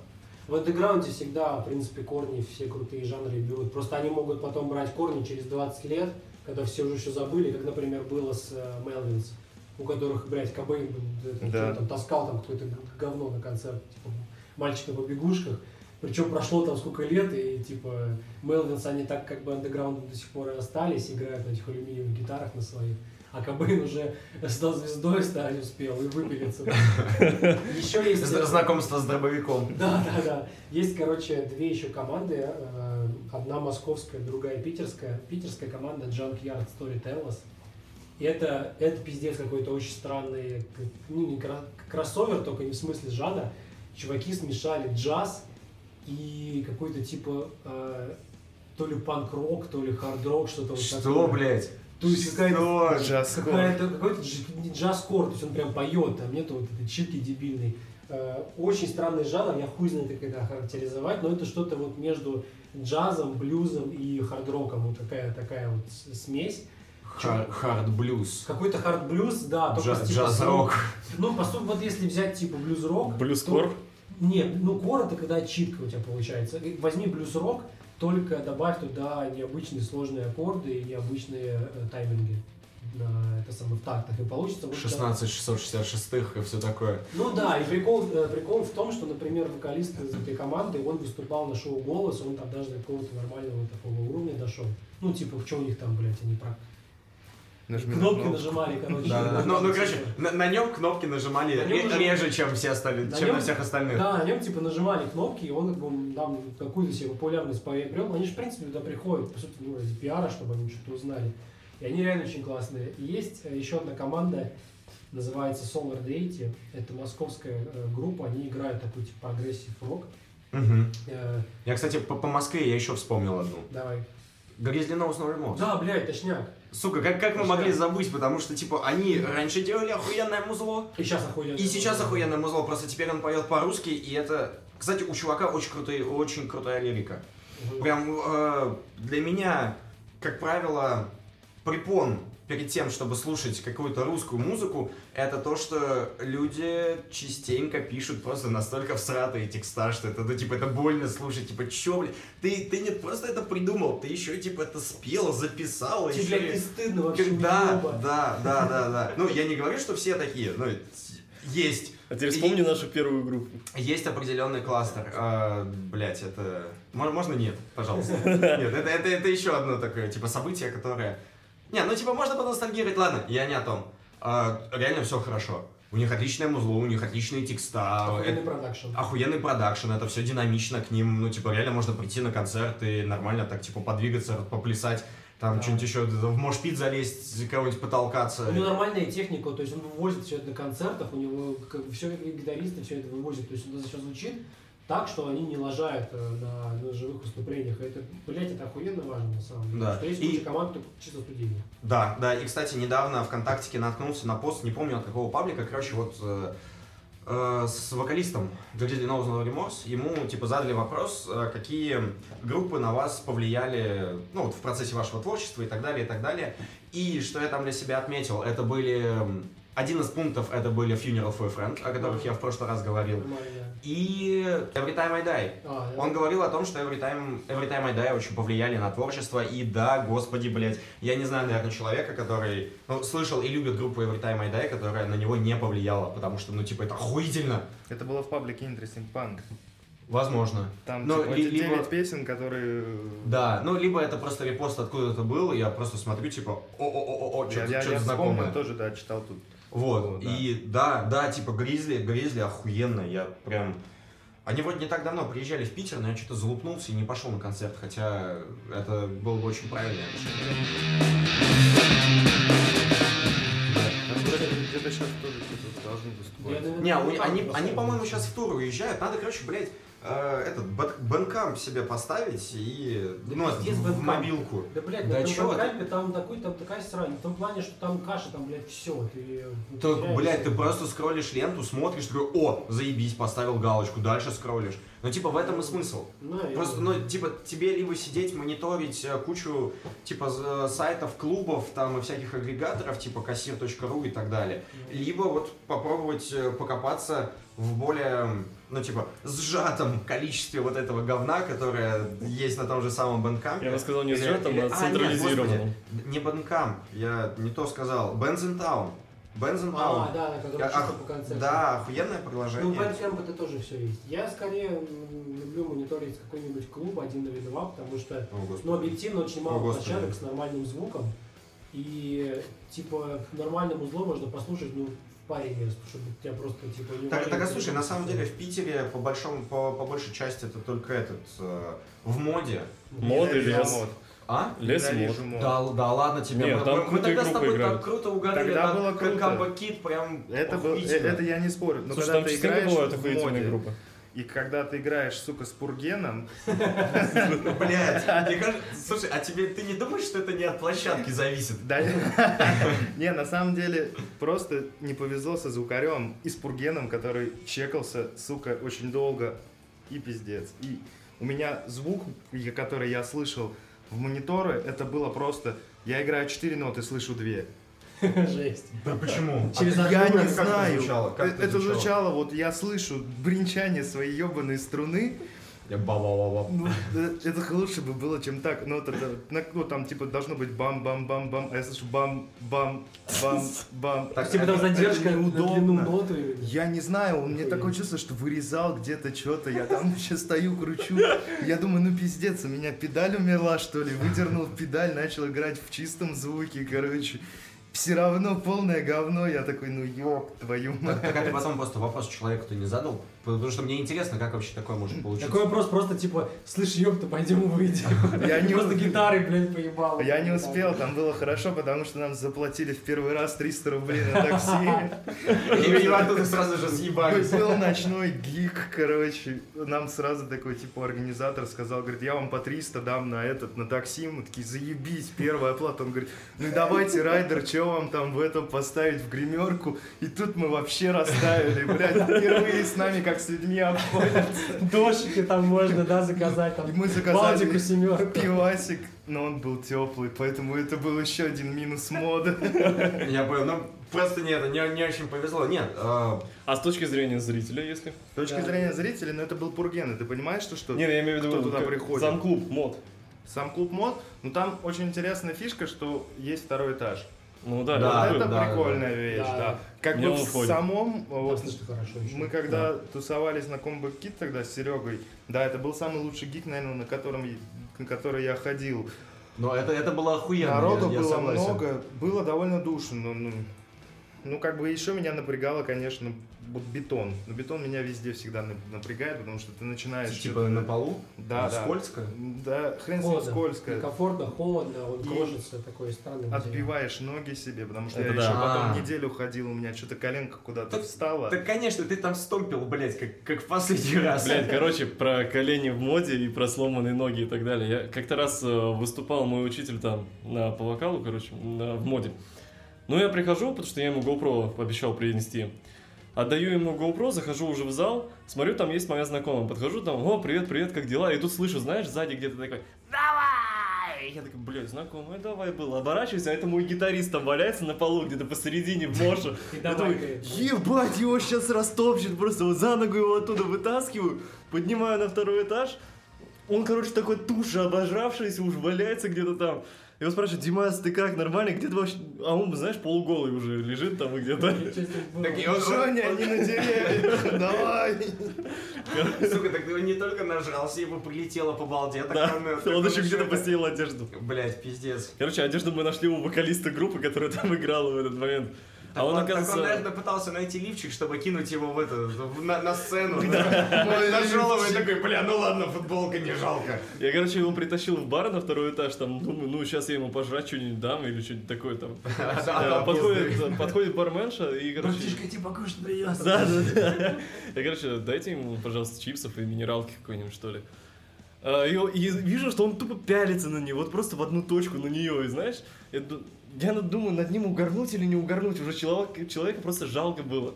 В андеграунде всегда, в принципе, корни все крутые жанры берут. Просто они могут потом брать корни через 20 лет, когда все уже все забыли, как, например, было с э, Мелвинс, у которых, блядь, Кобейн это, Да. там таскал там какое-то говно на концерт, типа мальчик на побегушках. Причем прошло там сколько лет, и типа Мелвинс, они так как бы андеграундом до сих пор и остались, играют на этих алюминиевых гитарах на своих. А Кобейн уже стал звездой, стать успел и выпилиться. Еще есть... Знакомство с дробовиком. Да, да, да. Есть, короче, две еще команды. э, Одна московская, другая питерская. Питерская команда Junkyard Storytellers. И это, это пиздец какой-то очень странный, ну, не кроссовер, только не в смысле жанра. Чуваки смешали джаз и какой-то типа э, то ли панк-рок, то ли хард-рок, что-то вот Что, такое. блядь? То есть какая-то Что? Какая-то, какой-то джаз-кор, то есть он прям поет, там нету вот этой читки дебильной. Э, Очень странный жанр, я хуй знает, как это характеризовать, но это что-то вот между джазом, блюзом и хард-роком, вот такая, такая вот смесь. Хар- Хард-блюз. Какой-то хард-блюз, да, только Джаз- с, типа, Джаз-рок. Ну, по сути, вот если взять типа блюз-рок, Блюз-кор? Нет, ну кор это когда читка у тебя получается. Возьми блюз-рок, только добавь туда необычные сложные аккорды и необычные э, тайминги на это самое в тактах и получится вот 16 666 и все такое. ну да, и прикол, э, прикол в том, что, например, вокалист из этой команды, он выступал на шоу «Голос», он там даже до какого-то нормального такого уровня дошел. Ну, типа, что у них там, блядь, они про Нажми на кнопки кнопку. нажимали, короче. Да, Ну, ну, короче, на, на нем кнопки нажимали На нем ре- нажим- реже, чем все остальные, На чем нем- на всех остальных. Да, на нем типа нажимали кнопки, и он там какую-то себе популярность приобрел. Они же, в принципе, туда приходят, по сути, ну, ради пиара, чтобы они что-то узнали. И они реально очень классные. И есть э, еще одна команда, называется Solar Deity. Это московская э, группа, они играют такой типа прогрессив рок. Э, Я, кстати, по, по Москве я еще вспомнил одну. давай. Grizzly Knows No Remorse. Да, блядь, точняк. Сука, как, как мы могли забыть, потому что, типа, они раньше делали охуенное музло, И сейчас охуенно. и сейчас охуенное музло, просто теперь он поет по-русски, и это... Кстати, у чувака очень, крутые, очень крутая лирика. Прям э, для меня, как правило, препон перед тем, чтобы слушать какую-то русскую музыку, это то, что люди частенько пишут просто настолько всратые текста, что это, ну, типа, это больно слушать, типа, чё, блядь, ты, ты не просто это придумал, ты еще, типа, это спел, записал, Тебе, еще и- не стыдно вообще Да, да, да, да, да. Ну, я не говорю, что все такие, ну, есть. А теперь вспомни нашу первую группу. Есть определенный кластер. А, блять, это... Мо- Можно нет, пожалуйста? Нет, это, это, это еще одно такое, типа, событие, которое... Не, ну, типа, можно поностальгировать, ладно, я не о том. А, реально все хорошо. У них отличное музло, у них отличные текста. Охуенный это- продакшн. Охуенный продакшн, это все динамично к ним, ну, типа, реально можно прийти на концерт и нормально так, типа, подвигаться, поплясать, там, Да. что-нибудь еще, в мошпит залезть, кого-нибудь потолкаться. У него нормальная техника, то есть он вывозит все это на концертах, у него как все гитаристы все это вывозят, то есть он сейчас звучит так, что они не лажают э, на, на живых выступлениях. И это, блядь, это охуенно важно на самом деле. Да. Что есть И- куча команд, кто чисто студийных. Да, да, и, кстати, недавно ВКонтактике наткнулся на пост, не помню от какого паблика, короче, вот э, э, с вокалистом Nose No Remorse, ему, типа, задали вопрос, какие группы на вас повлияли, ну, вот в процессе вашего творчества и так далее, и так далее. И что я там для себя отметил, это были... Один из пунктов это были Funeral for a Friend, о которых я в прошлый раз говорил. И Every Time I Die. А. Он говорил о том, что Every Time, Every Time I Die очень повлияли на творчество. И да, господи, блядь, я не знаю, наверное, человека, который ну, слышал и любит группу Every Time I Die, которая на него не повлияла, потому что, ну, типа, это охуительно. Это было в паблике Interesting Punk. Возможно. Там Ну, типа, ли- либо- 9 песен, которые... э, Да, ну, либо это просто репост откуда-то был, я просто смотрю, типа, о-о-о-о, Я, что-то я, я знакомое. тоже, да, читал тут. Вот, да. и да, да, типа Grizzly, Grizzly охуенно, я прям... Они вроде не так давно приезжали в Питер, но я что-то залупнулся и не пошел на концерт, хотя это было бы очень. Там где-то, сейчас тоже должны выступать. Не, они, они, по-моему, сейчас в тур уезжают. Надо, короче, блядь, этот бэт- Bandcamp себе поставить и Да ну, в Bandcamp. мобилку. Да, блядь, Да на Bandcamp е там такой, там такая срань. В том плане, что там каша, там, блядь, все. Ты Так, теряешься. блядь, ты просто скроллишь ленту, смотришь, такой, о, заебись, поставил галочку, дальше скроллишь. Ну, типа, в этом и смысл. Ну, Просто, ну, типа, тебе либо сидеть, мониторить э, кучу, типа, з- сайтов, клубов, там, и всяких агрегаторов, типа, кассир.ру и так далее. Либо вот попробовать э, покопаться в более, ну, типа, сжатом количестве вот этого говна, которое есть на том же самом Bandcamp. Я бы сказал не или- а нет, централизированным. господи, не Bandcamp, я не то сказал. Benzentown. Benzentown. А, да, на котором ах, по концепту. Да, охуенное Ну, приложение. в Bandcamp это тоже все есть. Я скорее люблю мониторить какой-нибудь клуб один или два, потому что, О, господи. ну, объективно очень мало О, площадок с нормальным звуком. И, типа, нормальному зло можно послушать, ну, паре мест, чтобы тебя просто, типа, не Так, так, а слушай, на самом деле в Питере по большому, по, по большей части это только этот э, в моде. Мод или лес? мод. А? Лес и мод. мод. Да, да ладно тебе. Нет, мы, там мы- мы тогда с тобой играют. так круто угорели Тогда на было круто. Камбо Кит, прям Это, был, э, это я не спорю. Но Слушай, когда там ты играешь бывают в моде, группы. И когда ты играешь, сука, с Пургеном, Блядь, мне кажется, слушай, а тебе ты не думаешь, что это не от площадки зависит? Да, не, на самом деле, просто не повезло со звукарем и с Пургеном, который чекался, сука, очень долго, и пиздец. И у меня звук, который я слышал в мониторы, это было просто, я играю 4 ноты, слышу 2. Жесть. Да почему? Через А Я не это знаю. звучало? Как это звучало, вот я слышу бренчание своей ебаной струны, Я ба-ба-ба-ба. Ну, э, это лучше бы было, чем так. Ну, вот это, ну, там, типа, должно быть бам-бам-бам-бам, а я слышу бам-бам-бам-бам. Так, Типа там это задержка на неудобно. длину ноты. или- Я не знаю, у меня такое чувство, что вырезал где-то что-то, я там еще стою, кручу. Я думаю, ну пиздец, у меня педаль умерла, что ли? Выдернул педаль, начал играть в чистом звуке, короче. Все равно полное говно, я такой, ну ёб твою мать. так а ты потом просто вопрос человеку-то не задал? Потому что мне интересно, как вообще такое может получиться. Такой вопрос просто типа, слышь, ёпта, пойдем выйдем. Я не Просто гитары, блядь, поебал. Я не успел, там было хорошо, потому что нам заплатили в первый раз 300 рублей на такси. И оттуда сразу же съебались. Был ночной гик, короче. Нам сразу такой, типа, организатор сказал, говорит, я вам по 300 дам на этот, на такси. Мы такие, заебись, первая оплата. Он говорит, ну давайте, райдер, что вам там в этом поставить в гримерку? И тут мы вообще расставили, блядь, впервые с нами как с людьми обходятся. Дошики там можно, да, заказать. Там, И мы заказали семерку. пивасик, но он был теплый, поэтому это был еще один минус мода. Я понял, ну просто нет, не, не очень повезло. Нет, э, А с точки зрения зрителя, если? С точки Да. зрения зрителей, ну это был Пурген, и ты понимаешь, что, что Не, я имею в виду Кто туда как приходит? Зам-клуб, мод. сам клуб мод, ну там очень интересная фишка, что есть второй этаж. Ну да, Да, это да, прикольная вещь, Да. да. Как Мне бы в уходит. самом, вот, хорошо еще. мы когда тусовались на Combo Kit тогда с Серегой, да, это был самый лучший гик, наверное, на котором на который я ходил. но это, это было охуенно. Народу я- я было согласен. много, было довольно душно, но, ну, ну, как бы еще меня напрягало, конечно, вот бетон. Но бетон меня везде всегда на- напрягает, потому что ты начинаешь... Типа на полу? Да, да. Скользко? Да, хрен с ним скользко. Некомфортно, холодно, он И крошится, такой странный. материал. Отбиваешь ноги себе, потому что Это я да. еще потом А. неделю ходил, у меня что-то коленка куда-то Так- встала. Так, конечно, ты там стомпил, блядь, как, как в последний раз. Блядь, короче, про колени в моде и про сломанные ноги и так далее. Я как-то раз э, выступал мой учитель там на, по вокалу, короче, на- в моде. Ну, я прихожу, потому что я ему GoPro обещал принести. Отдаю ему GoPro, захожу уже в зал, смотрю, там есть моя знакомая. Подхожу там, о, привет, привет, как дела? И тут слышу, знаешь, сзади где-то такой, давай! Я такой, блядь, знакомая, давай был. Оборачиваюсь, а это мой гитарист там валяется на полу где-то посередине в моше. Я говорит, ебать, его сейчас растопчет, просто вот за ногу его оттуда вытаскиваю, поднимаю на второй этаж. Он, короче, такой туша обожравшийся, уж валяется где-то там. Его спрашивают, Димас, ты как, нормально? Где ты вообще? А он, знаешь, полуголый уже лежит там и где-то. Так и он- Женя, они на деревьях, давай! Сука, так он не только нажрался, ему прилетело по балде, так Да, он... он еще где-то постелил одежду. Блядь, пиздец. Короче, одежду мы нашли у вокалиста группы, которая там играла в этот момент. А он, Так оказывается... он, наверное, пытался найти лифчик, чтобы кинуть его в это, в- на, на сцену. Нашел его и такой, бля, ну ладно, футболка не жалко. Я, короче, его притащил в бар на второй этаж, там, думаю, ну, сейчас я ему пожрать что-нибудь дам или что-нибудь такое там. Э, Подходит, барменша и, короче... тебе покушать привез. Да, да, да. Я, короче, дайте ему, пожалуйста, чипсов и минералки какой-нибудь, что ли. А, И, и вижу, что он тупо пялится на нее, вот просто в одну точку на нее, и знаешь, я, ду- я думаю, над ним угорнуть или не угорнуть, уже человек, человека просто жалко было.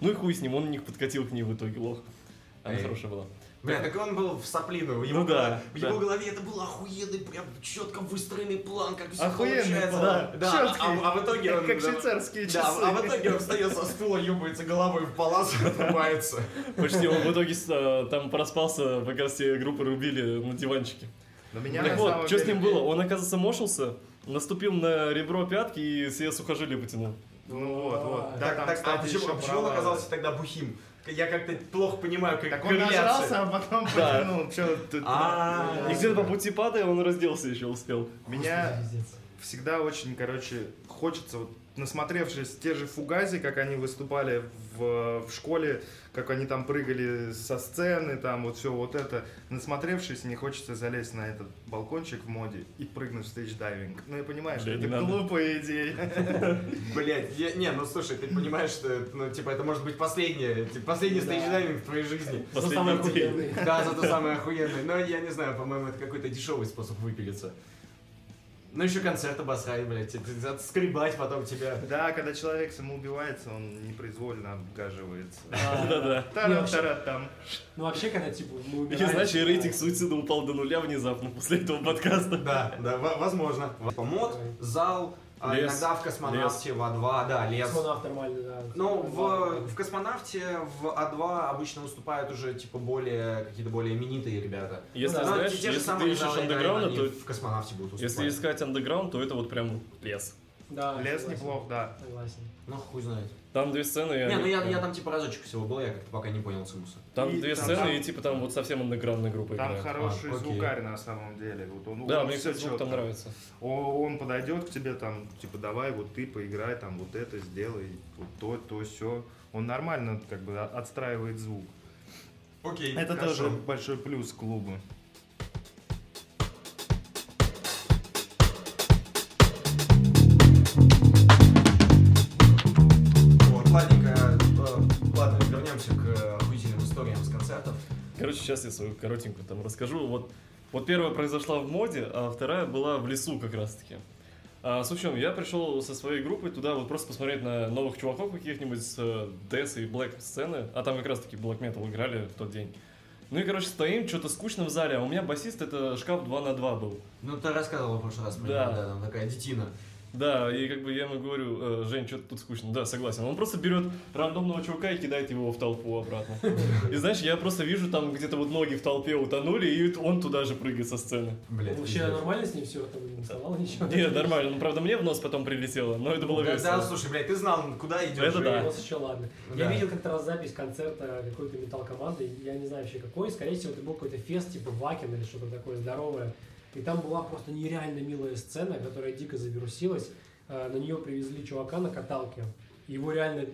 Ну и хуй с ним, он не подкатил к ней в итоге, лох. Она Эй. хорошая была. Бля, так он был в соплину. В его, Ну да, в да. его голове это был охуенный, прям четко выстроенный план, как все Охуенный получается. план. Да, Чёткий. а, а в итоге он... Как да, швейцарские Да, часы. а в итоге он встает со стула, ебается головой в палас и отрубается. Почти он в итоге а, там проспался, как раз все группы рубили на диванчике. Но меня Так вот, что с ним было? Он, оказывается, мошился, наступил на ребро пятки и себе сухожилие потянул. Ну вот, вот. Да, Так, там, так, а почему, а почему он оказался тогда бухим? Я как-то плохо понимаю, как Так он нажрался, а потом Да. потянул. А, И где-то по пути падая, он разделся еще успел. Меня всегда очень, короче, хочется, вот, насмотревшись те же Фугази, как они выступали в, в школе, как они там прыгали со сцены, там вот все вот это, насмотревшись, мне хочется залезть на этот балкончик в моде и прыгнуть в стейдж-дайвинг. Ну, я понимаю, что не это глупая идея. Блять, не, ну слушай, ты понимаешь, что это, ну, типа, это может быть последнее, типа, последний Да. стейдж-дайвинг в твоей жизни. За Последний. Да, зато самый охуенный. Но я не знаю, по-моему, это какой-то дешевый способ выпилиться. Ну еще концерт обосрать, блядь, отскребать потом тебя. Да, когда человек самоубивается, он непроизвольно обгаживается. Да-да. Тарам-тарам-там. Ну вообще, когда типа мы умираем... типа, рейтинг суицида упал до нуля внезапно после этого подкаста. Да, да, во- возможно. Помод, зал, а Лес. иногда в космонавте, в А2, да, лес. Космонавт нормально, да. Ну, в, в космонавте, в А2 обычно выступают уже, типа, более, какие-то более именитые ребята. Если, Ну да, знаешь, те- же если ты самые ищешь Залы андеграунда, они то в космонавте будут выступать. если искать андеграунд, то это вот прям лес. Да, Лес согласен. неплох, да. Согласен. Ну, хуй знает. Там две сцены, Не, они ну я, я там, типа, разочек всего был, я как-то пока не понял смысла. Там И две там- сцены, там- и типа там вот совсем андеграундная группа Там играет. хороший А, окей. звукарь на самом деле. Вот он, Да, он мне, кстати, звук там нравится. О- Он подойдет к тебе там, типа, давай, вот ты поиграй, там, вот это сделай, вот то, то, все. Он нормально, как бы, отстраивает звук. Окей, Это хорошо. тоже большой плюс клуба. Сейчас я свою коротенькую там расскажу. Вот, вот первая произошла в моде, а вторая была в лесу как раз-таки. А, суть в чем, я пришел со своей группой туда вот просто посмотреть на новых чуваков каких-нибудь с э, Death и Black сцены, а там как раз-таки Black Metal играли в тот день. Ну и, короче, стоим, что-то скучно в зале, а у меня басист это шкаф 2 на 2 был. Ну, ты рассказывал в прошлый раз Да. него, да, там такая детина. Да, и как бы я ему говорю, «Э, Жень, что-то тут скучно. Да, согласен. Он просто берет рандомного чувака и кидает его в толпу обратно. И знаешь, я просто вижу там где-то вот ноги в толпе утонули, и он туда же прыгает со сцены. Блядь, Вообще нормально с ним все, там не вставало ничего? Нет, нормально. Ну, правда, мне в нос потом прилетело, но это было весело. да, слушай, блядь, ты знал, куда идешь. Это да. У нас еще ладно. Я видел как-то раз запись концерта какой-то металл-команды, я не знаю вообще какой, скорее всего, это был какой-то фест типа Вакен или что-то такое здоровое. И там была просто нереально милая сцена, которая дико завирусилась. Э, На нее привезли чувака на каталке. Его реально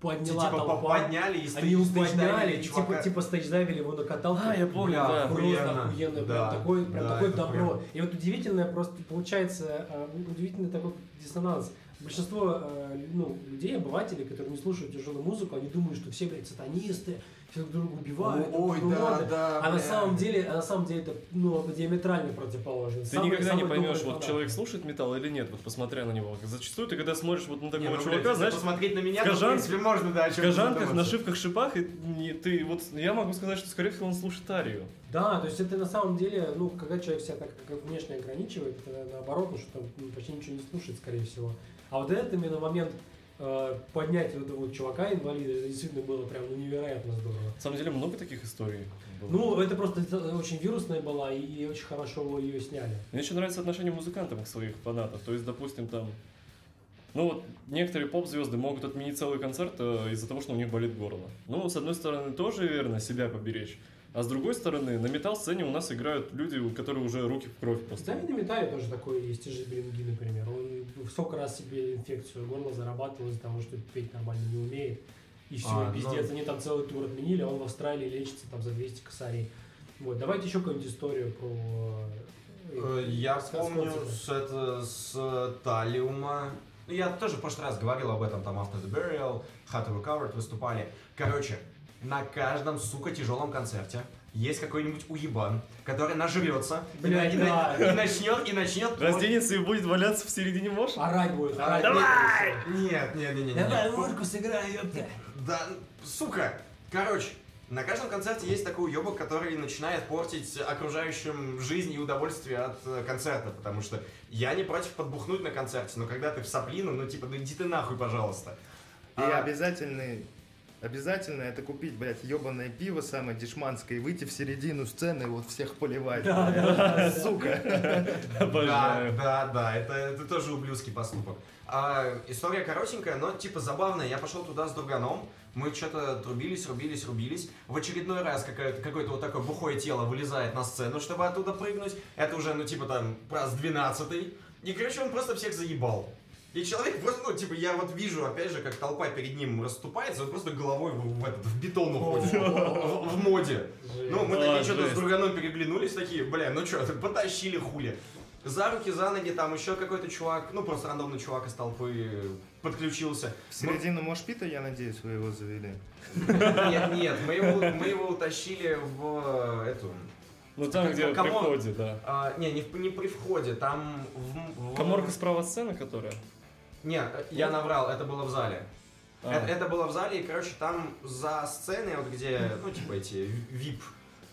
подняла типа толпа. подняли и Они его подняли, и типа, типа стейдж-дайвили его на каталке. А, я помню, Бля, да. Просто Охуенно. охуенно, прям Да, такой, прям да, такое добро. охуенно. И вот удивительное просто получается, э, удивительный такой диссонанс. Большинство э, ну, людей, обывателей, которые не слушают тяжелую музыку, они думают, что все, блядь, сатанисты, все друг друга убивают. Ой, ну, да, да, А на самом деле, а на самом деле это ну, диаметрально противоположно. Ты Самый- никогда не самый поймешь, добрый вот человек слушает металл или нет, вот посмотря на него. Зачастую ты когда смотришь вот на Не, такого ну, блядь, чувака, если знаешь, посмотреть на меня, в то, в кожан- принципе, можно, да, о чем кожанках, нашивках, шипах, и не- ты вот, я могу сказать, что скорее всего он слушает Арию. Да, то есть это на самом деле, ну, когда человек себя так как внешне ограничивает, это наоборот, ну, что там ну, почти ничего не слушает, скорее всего. А вот этот именно момент э, поднять вот этого вот чувака инвалида, это действительно было прям ну, невероятно здорово. На самом деле много таких историй было. Ну, это просто это очень вирусная была, и очень хорошо ее сняли. Мне еще нравится отношение музыкантов к своих фанатов. То есть, допустим, там... Ну вот, некоторые поп-звезды могут отменить целый концерт э, из-за того, что у них болит горло. Ну, с одной стороны, тоже верно себя поберечь. А с другой стороны, на металл-сцене у нас играют люди, у которых уже руки в кровь Да, поставили. и на металле тоже такое есть, те же Беринги, например. Он сколько раз себе инфекцию горла зарабатывал из-за того, что петь нормально не умеет. И все, А, пиздец, ну- они там целый тур отменили, а он в Австралии лечится там за 200 косарей. Вот, давайте еще какую-нибудь историю про... э, Э, Я с- с это, с Талиума. Я тоже в прошлый раз говорил об этом, там After the Burial, How to Recover выступали. Короче, на каждом, сука, тяжелом концерте есть какой-нибудь уебан, который нажрется и, Бля, и да. на- и начнет, и начнет... Разденется и будет валяться в середине мош? Орать будет, орать. Давай! Нет, нет, нет, нет. Давай, ложку сыграй, ёпта. Да, сука. Короче, на каждом концерте есть такой уебок, который начинает портить окружающим жизнь и удовольствие от э, концерта, потому что я не против подбухнуть на концерте, но когда ты в соплину, ну типа, ну иди ты нахуй, пожалуйста. И А, обязательный, обязательно это купить, блядь, ебаное пиво самое дешманское и выйти в середину сцены и вот всех поливать. блядь. Сука. Да, Обожаю. да, да, это, это тоже ублюдский поступок. А, история коротенькая, но типа забавная. Я пошел туда с друганом, мы что-то трубились, рубились, рубились. В очередной раз какое-то, какое-то вот такое бухое тело вылезает на сцену, чтобы оттуда прыгнуть. Это уже, ну типа там, раз двенадцатый. И, короче, он просто всех заебал. И человек просто, ну, типа, я вот вижу, опять же, как толпа перед ним расступается, он просто головой в, в этот, в бетон уходит. В, в моде. Ну, мы такие что-то с друганом переглянулись, такие, бля, ну что, потащили хули. За руки, за ноги, там еще какой-то чувак, ну просто рандомный чувак из толпы подключился. В середину Мошпита, я надеюсь, вы его завели. Нет, нет, мы его, мы его утащили в эту... Ну там, Как- где при входе, да. а, не, не, не при входе, там в... в- Коморка справа сцены, которая? Нет, я наврал, это было в зале. А. Это, это было в зале, и, короче, там за сценой, вот где, ну, типа эти VIP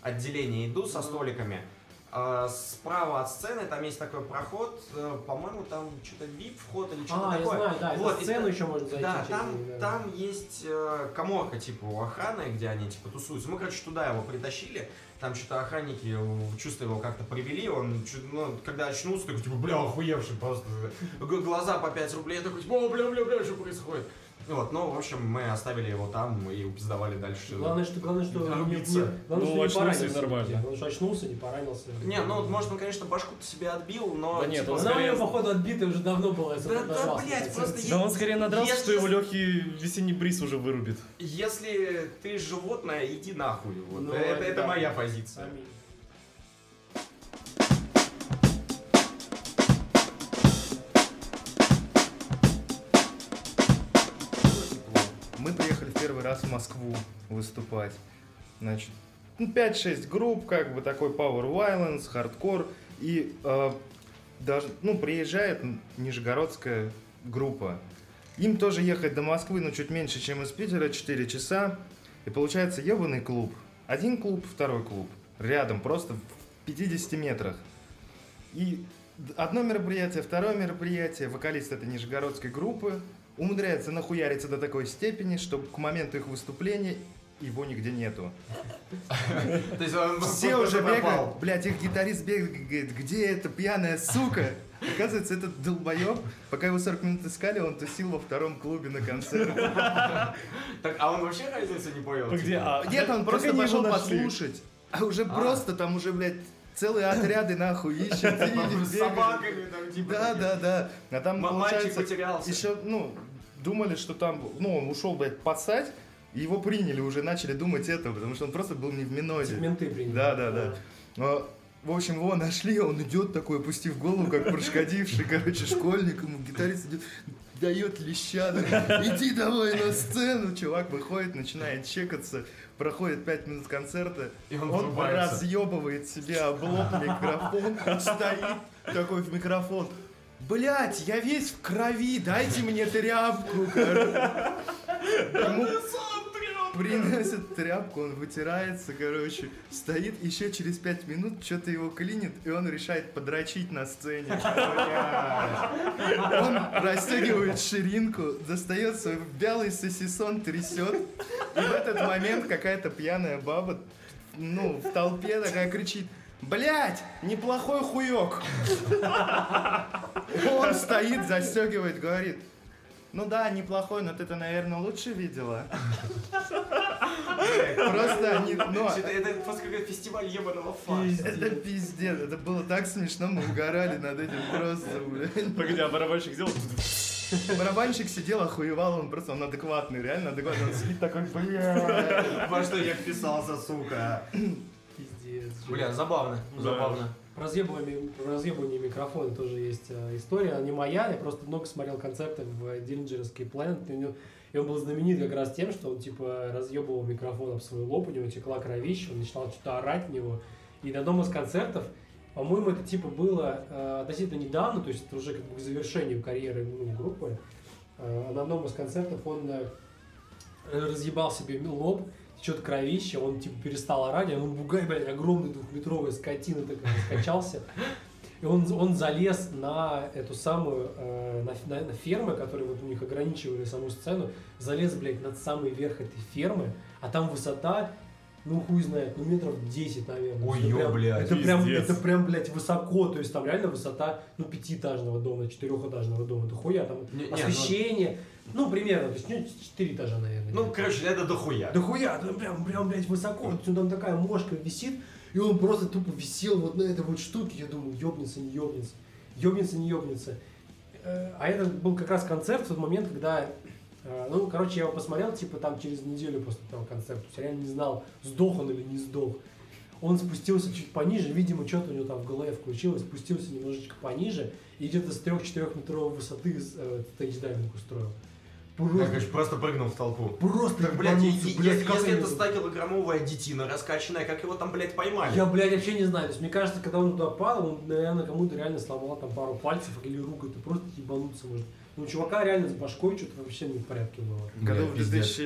отделения идут со столиками, справа от сцены там есть такой проход, э, по-моему, там что-то VIP вход или что-то А, я такое. знаю, да, Вот, и сцену та- еще можно зайти. Да, через там, нее, да. там есть э, коморка, типа, у охраны, где они, типа, тусуются. Мы, короче, туда его притащили. Там что-то охранники, чувство его как-то привели. Он, ну, когда очнулся, такой, типа, бля, охуевший просто. Глаза по 5 рублей. Я такой, типа, о, бля, бля, бля, что происходит? Вот, ну, в общем, мы оставили его там и упиздавали дальше. Главное, что, главное, что, Да, не, не- главное, Ну, что не поранился. нормально. Главное, что очнулся, не поранился. Не, ну, вот, может, он, конечно, башку-то себе отбил, но... Да нет, типа, он Она у скорее- него, походу, отбитая уже давно была. Да, он да, блядь, просто Да он скорее надрался, Если- что его легкий весенний бриз уже вырубит. Если ты животное, иди нахуй. Вот. Ну, это, это моя позиция. Аминь. Раз в Москву выступать. Значит, ну, 5-6 групп, как бы такой Power Violence, хардкор. И э, даже, ну, приезжает нижегородская группа. Им тоже ехать до Москвы, ну, чуть меньше, чем из Питера, 4 часа. И получается ебаный клуб. Один клуб, второй клуб. Рядом, просто в 50 метрах. И одно мероприятие, второе мероприятие, вокалист этой нижегородской группы умудряется нахуяриться до такой степени, что к моменту их выступления его нигде нету. То есть он Все уже бегают, блядь, их гитарист бегает, говорит, где эта пьяная сука? Оказывается, этот долбоеб, пока его 40 минут искали, он тусил во втором клубе на концерте. Так, а он вообще разницы не понял? Где? типа? А, Нет, он просто пошел послушать. А уже А. просто там уже, блядь, целые отряды нахуй ищут. С собаками там, типа. Да, да, да. А там, получается, потерялся. еще, ну, думали, что там, ну, он ушел, блядь, поссать, и его приняли, уже начали думать это, потому что он просто был не в минозе. Менты приняли. Да, да, да. А, В общем, его нашли, он идет такой, опустив голову, как прошкодивший, короче, школьник, ему гитарист идет, дает леща, иди давай на сцену, чувак выходит, начинает чекаться, проходит 5 минут концерта, И он он разъебывает себе облом микрофон, стоит такой в микрофон, Блять, я весь в крови, дайте мне тряпку, короче. Тряпку, он вытирается, короче, стоит, еще через пять минут что-то его клинит, и он решает подрочить на сцене. Он расстегивает ширинку, достает свой белый сосисон, трясет, и в этот момент какая-то пьяная баба, ну, в толпе такая кричит, Блять, неплохой хуёк. Он стоит, застегивает, говорит, ну да, неплохой, но ты-то, наверное, лучше видела. Просто они, ну, Это, это просто какой-то фестиваль ебаного фарса. это пиздец, это было так смешно, мы угорали над этим просто, блядь. Погоди, а барабанщик сделал? Барабанщик сидел, охуевал, он просто, он адекватный, реально адекватный, он сидит такой, бля. Во что я вписался, сука. Пиздец. Бля, забавно, Да. забавно. Про разъебывание, про разъебывание микрофона тоже есть э, история. Она не моя, я просто много смотрел концертов в. И, у него- и он был знаменит как раз тем, что он типа разъебывал микрофон об свой лоб, у него текла кровища, он начинал что-то орать в него. И на одном из концертов, по-моему, это типа было э, относительно недавно, то есть это уже как бы к завершению карьеры ну, группы. Э, на одном из концертов он э, разъебал себе лоб, что-то кровище, он типа перестал орать, а он бугай, блядь, огромный двухметровый скотина такой скачался. И он, он залез на эту самую, э, на, на- на фермы, которые вот у них ограничивали саму сцену, залез, блядь, над самый верх этой фермы, а там высота, ну хуй знает, ну метров 10, наверное. Ой, Это прям- блядь, Это прям, это прям, блядь, высоко, то есть там реально высота, ну, пятиэтажного дома, четырехэтажного дома, это хуя, там Не- не, ну- освещение, ну, примерно, то есть, ну, четыре этажа, наверное. Ну, короче, это дохуя. Да хуя, там прям, прям, блядь, высоко, вот там такая мошка висит, и он просто тупо висел вот на этой вот штуке, я думаю, ёбнется, не ёбнется, ёбнется, не ёбнется. Э, А это был как раз концерт в тот момент, когда, ну, короче, я его посмотрел, типа, там через неделю после того концерта, я реально не знал, сдох он или не сдох. Он спустился чуть пониже, видимо, что-то у него там в голове включилось, спустился немножечко пониже, и где-то с 3-4 метровой высоты э, стейдж-дайвинг устроил. Я, Просто, конечно, просто прыгнул в толпу. просто Так, блядь, ебануться, и- блядь, если, если это 100-килограммовая детина раскачанная, как его там, блядь, поймали? Я, блядь, вообще не знаю. То есть, мне кажется, когда он туда падал, он, наверное, кому-то реально сломал там пару пальцев или руку. Это просто ебануться может. Ну, чувака реально с башкой что-то вообще не в порядке было. Году в пиздец.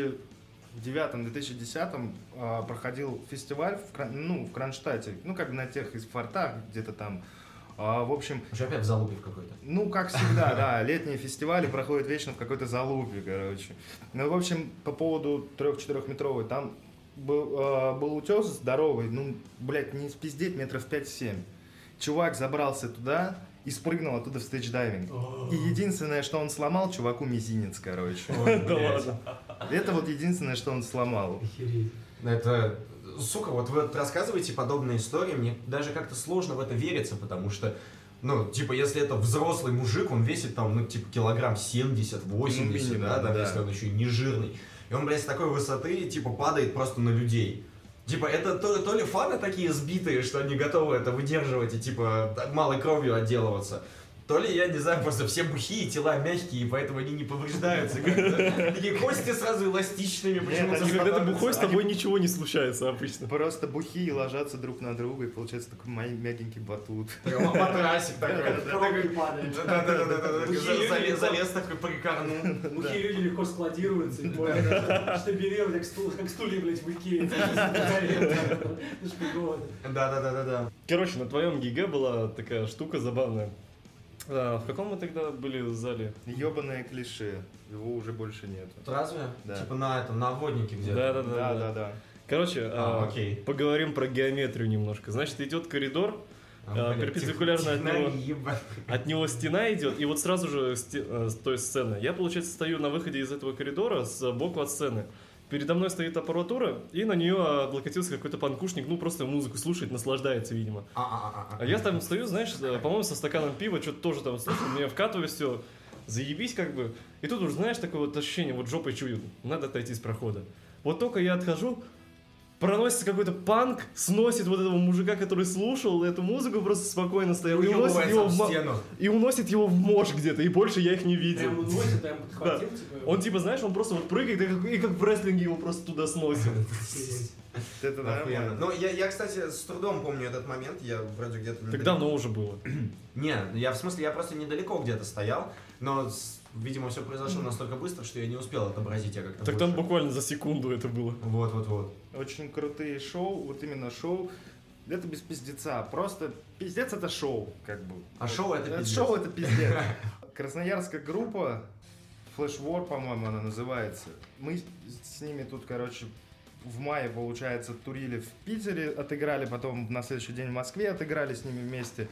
2009-2010 а, проходил фестиваль в, ну, в Кронштадте, ну, как бы на тех из фортах, где-то там. А, в общем, Уже опять в залупе в какой-то. ну, как всегда, да, летние фестивали проходят вечно в какой-то залупе, короче. Ну, в общем, по поводу 3-4-метровой, там был, э, был утес здоровый, ну, блядь, не спиздеть, метров 5-7. Чувак забрался туда и спрыгнул оттуда в стейдж-дайвинг. И единственное, что он сломал, чуваку мизинец, короче. Да ладно. Это вот единственное, что он сломал. Это, сука, вот вы рассказываете подобные истории, мне даже как-то сложно в это вериться, потому что, ну, типа, если это взрослый мужик, он весит там, ну, типа, килограмм 70-80, Ну, минимум, да, там, да. если он еще и не жирный. И он, блядь, с такой высоты, типа, падает просто на людей. Типа, это то, то ли фаны такие сбитые, что они готовы это выдерживать и, типа, малой кровью отделываться, то ли, я не знаю, просто все бухие, тела мягкие, и поэтому они не повреждаются. как-то. Такие кости сразу эластичными, почему-то Когда ты бухой, с тобой ничего не случается обычно. Просто бухие ложатся друг на друга, и получается такой мягенький батут. Матрасик такой. Залез такой прикорнул. Бухие люди легко складируются и можно штабелировать, как стул- как стулья, блядь, в Икее. Да-да-да-да-да. Короче, на твоем ГИГ была такая штука забавная. А, в каком мы тогда были в зале? Ебаное клише. Его уже больше нет. Разве? Да. Типа на этом, на воднике где-то. Да-да-да. Да, да, да. Короче, А, а, окей. поговорим про геометрию немножко. Значит, идет коридор, А, блядь, перпендикулярно от него. от него стена идет, и вот сразу же сте- э, с той сцены. Я, получается, стою на выходе из этого коридора с боку от сцены. Передо мной стоит аппаратура, и на нее облокотился какой-то панкушник, ну просто музыку слушает, наслаждается, видимо. А-а-а-а. А я там стою, знаешь, э, по-моему, со стаканом пива, что-то тоже там слушаю, мне вкатываю все, заебись как бы. И тут уже, знаешь, такое вот ощущение, вот жопой чую, надо отойти с прохода. Вот только я отхожу, проносится какой-то панк, сносит вот этого мужика, который слушал эту музыку, просто спокойно стоял, и уносит, Уебывается его в, стену. и уносит его в мож где-то, и больше я их не Прям видел. уносит, а я ему подхватил, типа. Он типа, знаешь, он просто вот прыгает, и как, и как в рестлинге его просто туда сносит. Это нормально. Ну, я, я, кстати, с трудом помню этот момент, я вроде где-то... Так давно уже было. Не, я в смысле, я просто недалеко где-то стоял, но, видимо, все произошло настолько быстро, что я не успел отобразить, я как-то Так там больше- буквально за секунду это было. Вот-вот-вот. Очень крутые шоу, вот именно шоу. Это без пиздеца. Просто пиздец это шоу, как бы. А шоу это пиздец. Шоу это пиздец. Красноярская группа, Flash War, по-моему, она называется. Мы с ними тут, короче, в мае, получается, турили в Питере, отыграли, потом на следующий день в Москве отыграли с ними вместе.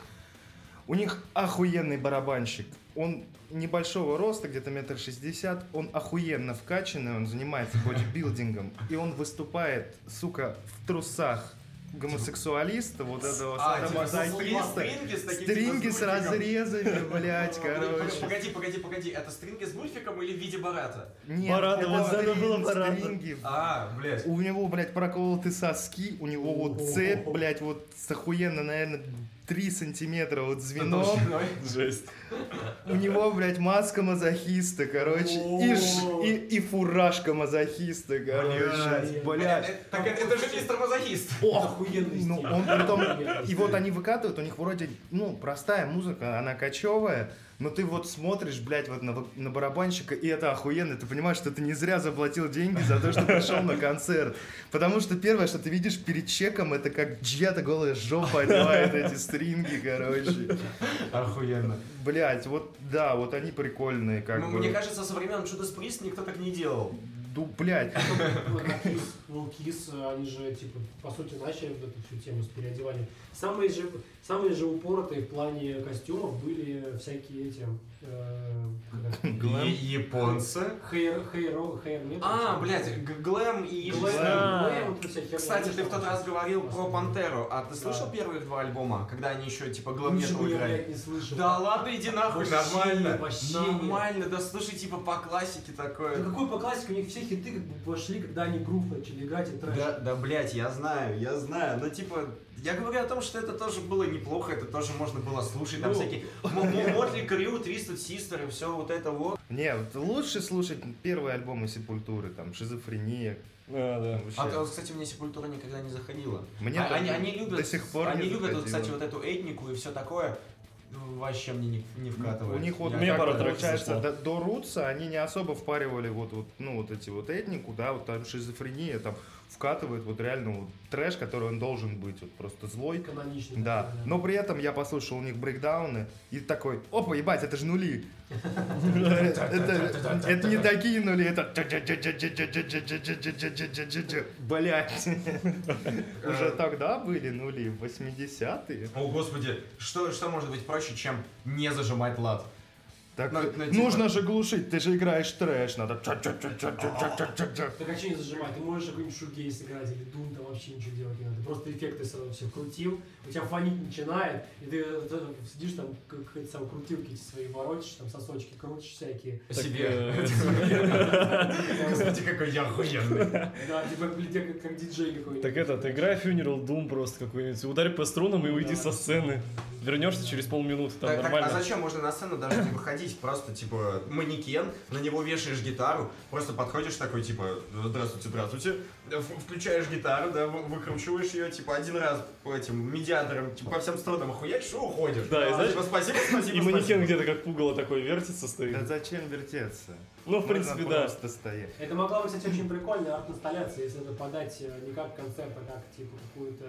У них охуенный барабанщик. Он небольшого роста, где-то метр шестьдесят. Он охуенно вкачанный, он занимается бодибилдингом. И он выступает, сука, в трусах гомосексуалиста, вот этого А, типа, садомазохиста. стринги с Стринги разрезами, блядь, короче. Погоди, погоди, погоди, это стринги с мульфиком или в виде барата? Нет, Барата, это вот стринги, было барата. стринги. А, блядь. У него, блядь, проколоты соски, у него вот цепь, блядь, вот с охуенно, наверное, 3 сантиметра вот звеном. Толщиной. Жесть. У него, блядь, маска мазохиста, короче, и, ш- и, и фуражка мазохиста, короче, Э, блядь. Так это же мистер мазохист. Охуенный Ну, он притом, и вот они выкатывают, у них вроде, ну, простая музыка, она кочевая, но ты вот смотришь, блядь, вот на, на барабанщика, и это охуенно, ты понимаешь, что ты не зря заплатил деньги за то, что пришел на концерт. Потому что первое, что ты видишь перед чеком, это как чья-то голая жопа одевает эти стринги, короче. Охуенно. Блядь, вот, да, вот они прикольные, как Ну, бы. Мне кажется, со времен Чудо Приз никто так не делал. Блядь, Ну, ну, Kiss, они же, типа, по сути, начали вот эту всю тему с переодеванием. Самые же, самые же упоротые в плане костюмов были всякие эти... Э, Глэм. И японцы. Hair, hair, hair metal, А, блядь, глэм и Глэм. А. Кстати, ты в тот раз говорил про. Пантеру, а ты слышал Да. первые два альбома, когда они еще типа глэм бы я, играли? блядь, не слышал. Да ладно, иди нахуй, нормально. нет, нет. Нормально, да слушай, типа по классике Да такое. какой по классике, у них все хиты как бы пошли, когда они грув начали играть и трэш. Да, да, блядь, я знаю, я знаю, но типа, я говорю о том, что это тоже было неплохо, это тоже можно было слушать, там Ну. всякие Мотли Крю, Twisted Sister и все вот это вот. не, лучше слушать первые альбомы Сепультуры, там, Шизофрения. А, да. А, то, кстати, мне Сепультура никогда не заходила. Мне А- они, они любят, до сих пор они не любят, вот, кстати, вот эту этнику и все такое. Ну, Вообще мне не, не вкатывает. У них вот, Мне треков получается, до, до Рутса они не особо впаривали вот, вот, ну, вот эти вот этнику, да, вот там шизофрения, там вкатывает вот реально вот трэш, который он должен быть, вот просто злой. Каноничный. Да, такой, но при этом я послушал у них брейкдауны и такой, опа, ебать, это же нули. Это не такие нули, это... Блять. Уже тогда были нули, в 80-е. О, господи, что может быть проще, чем не зажимать лад? Так Ну, ну, типа- нужно же глушить, ты же играешь трэш, надо... Так а что не зажимать? Ты можешь какой-нибудь шугейс играть или дун, там вообще ничего делать не надо. Ты просто эффекты сразу все крутил, у тебя фонить начинает, и ты э, сидишь там, как самые крутилки эти свои воротишь, там сосочки крутишь всякие. По себе. э, Господи, какой я охуенный. Да, типа, как, как диджей какой-нибудь. Так этот, играй Funeral Doom просто какой-нибудь. Ударь по струнам и уйди со сцены. Вернешься через полминуты, там а нормально. зачем можно на сцену даже не выходить? Просто, типа, манекен, на него вешаешь гитару, просто подходишь такой, типа, здравствуйте, здравствуйте, включаешь гитару, да, вы- выкручиваешь ее, типа, один раз по этим медиаторам, типа, по всем струнам охуячишь и уходишь. Да, и знаешь- Типа, спасибо, спасибо, И манекен где-то как пугало такое вертится Да стоит. зачем вертеться? Ну, в принципе, да. просто стоять. Это могла быть, кстати, очень прикольная арт-инсталляция, если это подать э, не как концерт, а как, типа, какую-то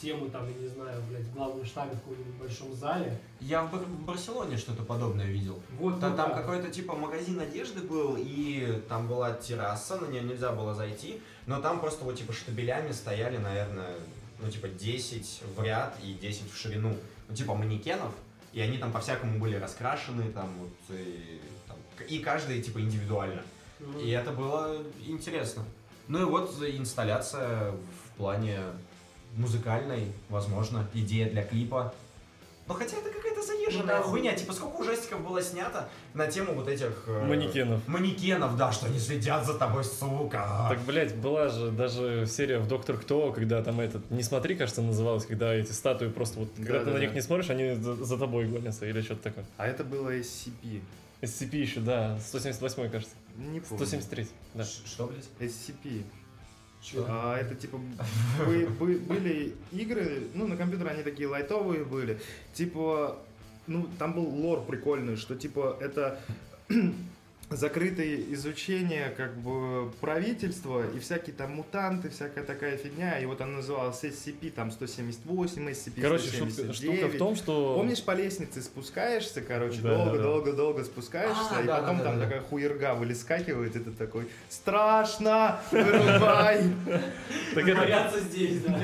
тему, там, я не знаю, блядь, в главном штабе в каком-нибудь большом зале. Я в, Бар- в Барселоне что-то подобное видел. Вот, Та- ну Там да. какой-то типа магазин одежды был, и там была терраса, на нее нельзя было зайти, но там просто вот типа штабелями стояли, наверное, ну типа 10 в ряд и 10 в ширину, ну типа манекенов, и они там по-всякому были раскрашены, там вот, и, там, и каждый типа индивидуально. Мгм. И это было интересно. Ну и вот инсталляция в плане музыкальной, возможно, идея для клипа. Но хотя это какая-то заезженная Ну да. хуйня. Типа, сколько ужастиков было снято на тему вот этих... э, Манекенов. Манекенов, да, что они следят за тобой, сука. Так, блядь, была же даже серия в Доктор Кто, когда там этот, не смотри, кажется, называлось, когда эти статуи просто вот, когда ты на Да-да-да. них не смотришь, они за, за тобой гонятся или что-то такое. А это было SCP. SCP еще, да, 178 кажется. Не помню. 173, да. Ш- Что, блядь? SCP. А, это типа бы- бы- были игры, ну на компьютере они такие лайтовые были, типа, ну там был лор прикольный, что типа это закрытое изучение как бы правительства и всякие там мутанты, всякая такая фигня. И вот она называлась SCP там 178, SCP Короче, шутка, 179. штука в том, что... Помнишь, по лестнице спускаешься, короче, Да, да, да. долго-долго-долго спускаешься, А, и да, потом да, там да, да. такая хуерга вылескакивает, и ты такой, страшно, вырубай. Так это- здесь, да.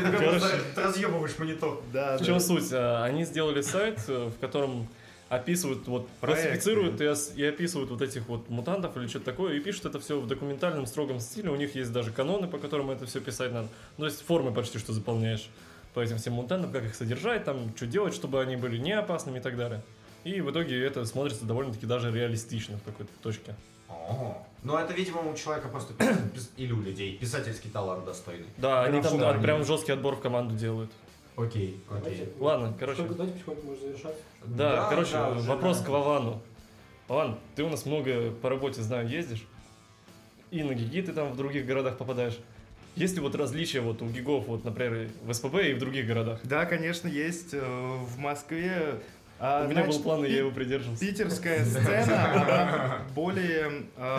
Ты разъебываешь монитор. В чем суть? А, Они сделали сайт, э, в котором описывают, вот, классифицируют и, и описывают вот этих вот мутантов или что-то такое, и пишут это все в документальном строгом стиле. У них есть даже каноны, по которым это все писать надо. Ну, то есть формы почти что заполняешь по этим всем мутантам, как их содержать, там, что делать, чтобы они были не опасными и так далее. И в итоге это смотрится довольно-таки даже реалистично в какой-то точке. О, Ну, это, видимо, у человека просто или у людей писательский талант достойный. Да, они Хорошо, там они- а, прям жесткий отбор в команду делают. Окей, Давайте, окей. Ладно, короче. Сколько, давайте потихоньку можно завершать. Да, Да, короче, да, вопрос да. к Вовану. Вован, ты у нас много по работе, знаю, ездишь. И на гиги ты там в других городах попадаешь. Есть ли вот различия вот у гигов, вот, например, в СПБ и в других городах? Да, конечно, есть э, в Москве. а, у меня значит, был план, и я его придерживался. Питерская сцена, она более, э,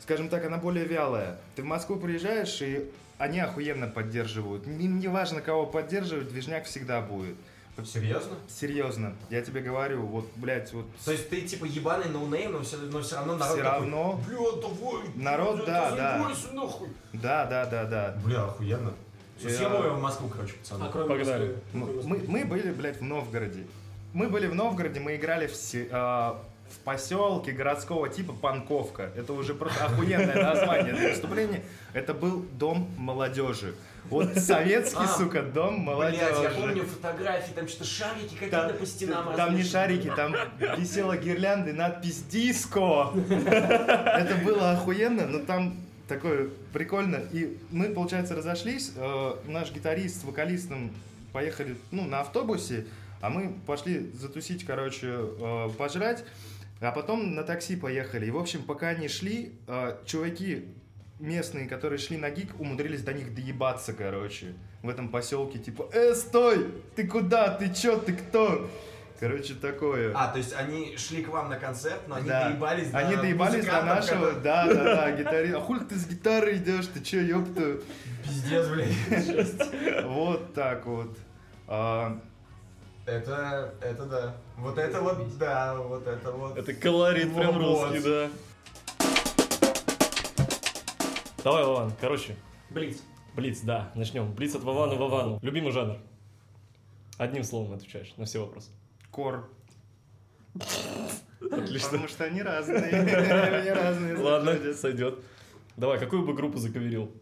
скажем так, она более вялая. Ты в Москву приезжаешь, и они охуенно поддерживают. Им не важно, кого поддерживать, движняк всегда будет. Серьезно? Серьезно, я тебе говорю, вот, блядь, вот То есть ты типа ебаный ноунейм, но все, но все равно народ все такой, равно, Бля, давай! Народ, бля, да, да. нахуй!» да, да, да, да. Бля, охуенно. Я- Съемываем в Москву, короче, А пацаны. кроме Погнали. Москвы? Мы, мы, были, блядь, в Новгороде. Мы были в Новгороде, мы играли в, а, в поселке городского типа Панковка. Это уже просто охуенное название для выступления. Это был дом молодежи. Вот советский, А, сука, дом Блять, я молодежи. помню фотографии, там что-то шарики какие-то по стенам там не шарики, там висела гирлянда и надпись «Диско». Это было охуенно, но там такое прикольно. И мы, получается, разошлись. Э, Наш гитарист с вокалистом поехали ну, на автобусе, а мы пошли затусить, короче, э, пожрать. А потом на такси поехали. И, в общем, пока они шли, э, чуваки местные, которые шли на гик, умудрились до них доебаться, короче, в этом поселке. Типа, э, стой! Ты куда? Ты чё? Ты кто? Короче, такое. А, то есть они шли к вам на концерт, но они Да. доебались до Они доебались до нашего, которые- да, да, да, гитариста. А хуй ты с гитарой идешь, ты чё, ёпта? Пиздец, блядь. Вот так вот. Это, это да. Вот это вот, да, вот это вот. Это колорит прям Вот. русский, да. Давай, Вован, короче, Блиц. Блиц, да, начнем. Блиц от Вовану Вовану. Любимый жанр. Одним словом отвечаешь на все вопросы. кор. Отлично. Потому что они разные. Они разные. Ладно, сойдет. Давай, какую бы группу заковерил?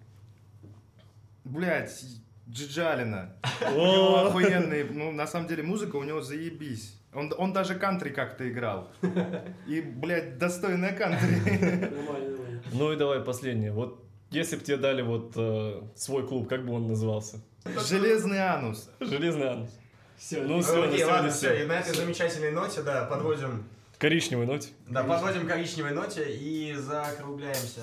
Блять, Джиджалина. У него охуенный, ну, на самом деле, музыка у него заебись. Он, он даже кантри как-то играл. И, блядь, достойная кантри. Ну и давай последнее. Вот если бы тебе дали вот э, свой клуб, как бы он назывался? Железный анус. Железный анус. Все. Ну, на Окей, ладно, все. И на этой замечательной ноте, да, подводим, Коричневый ноте. да, подводим коричневой ноте и закругляемся.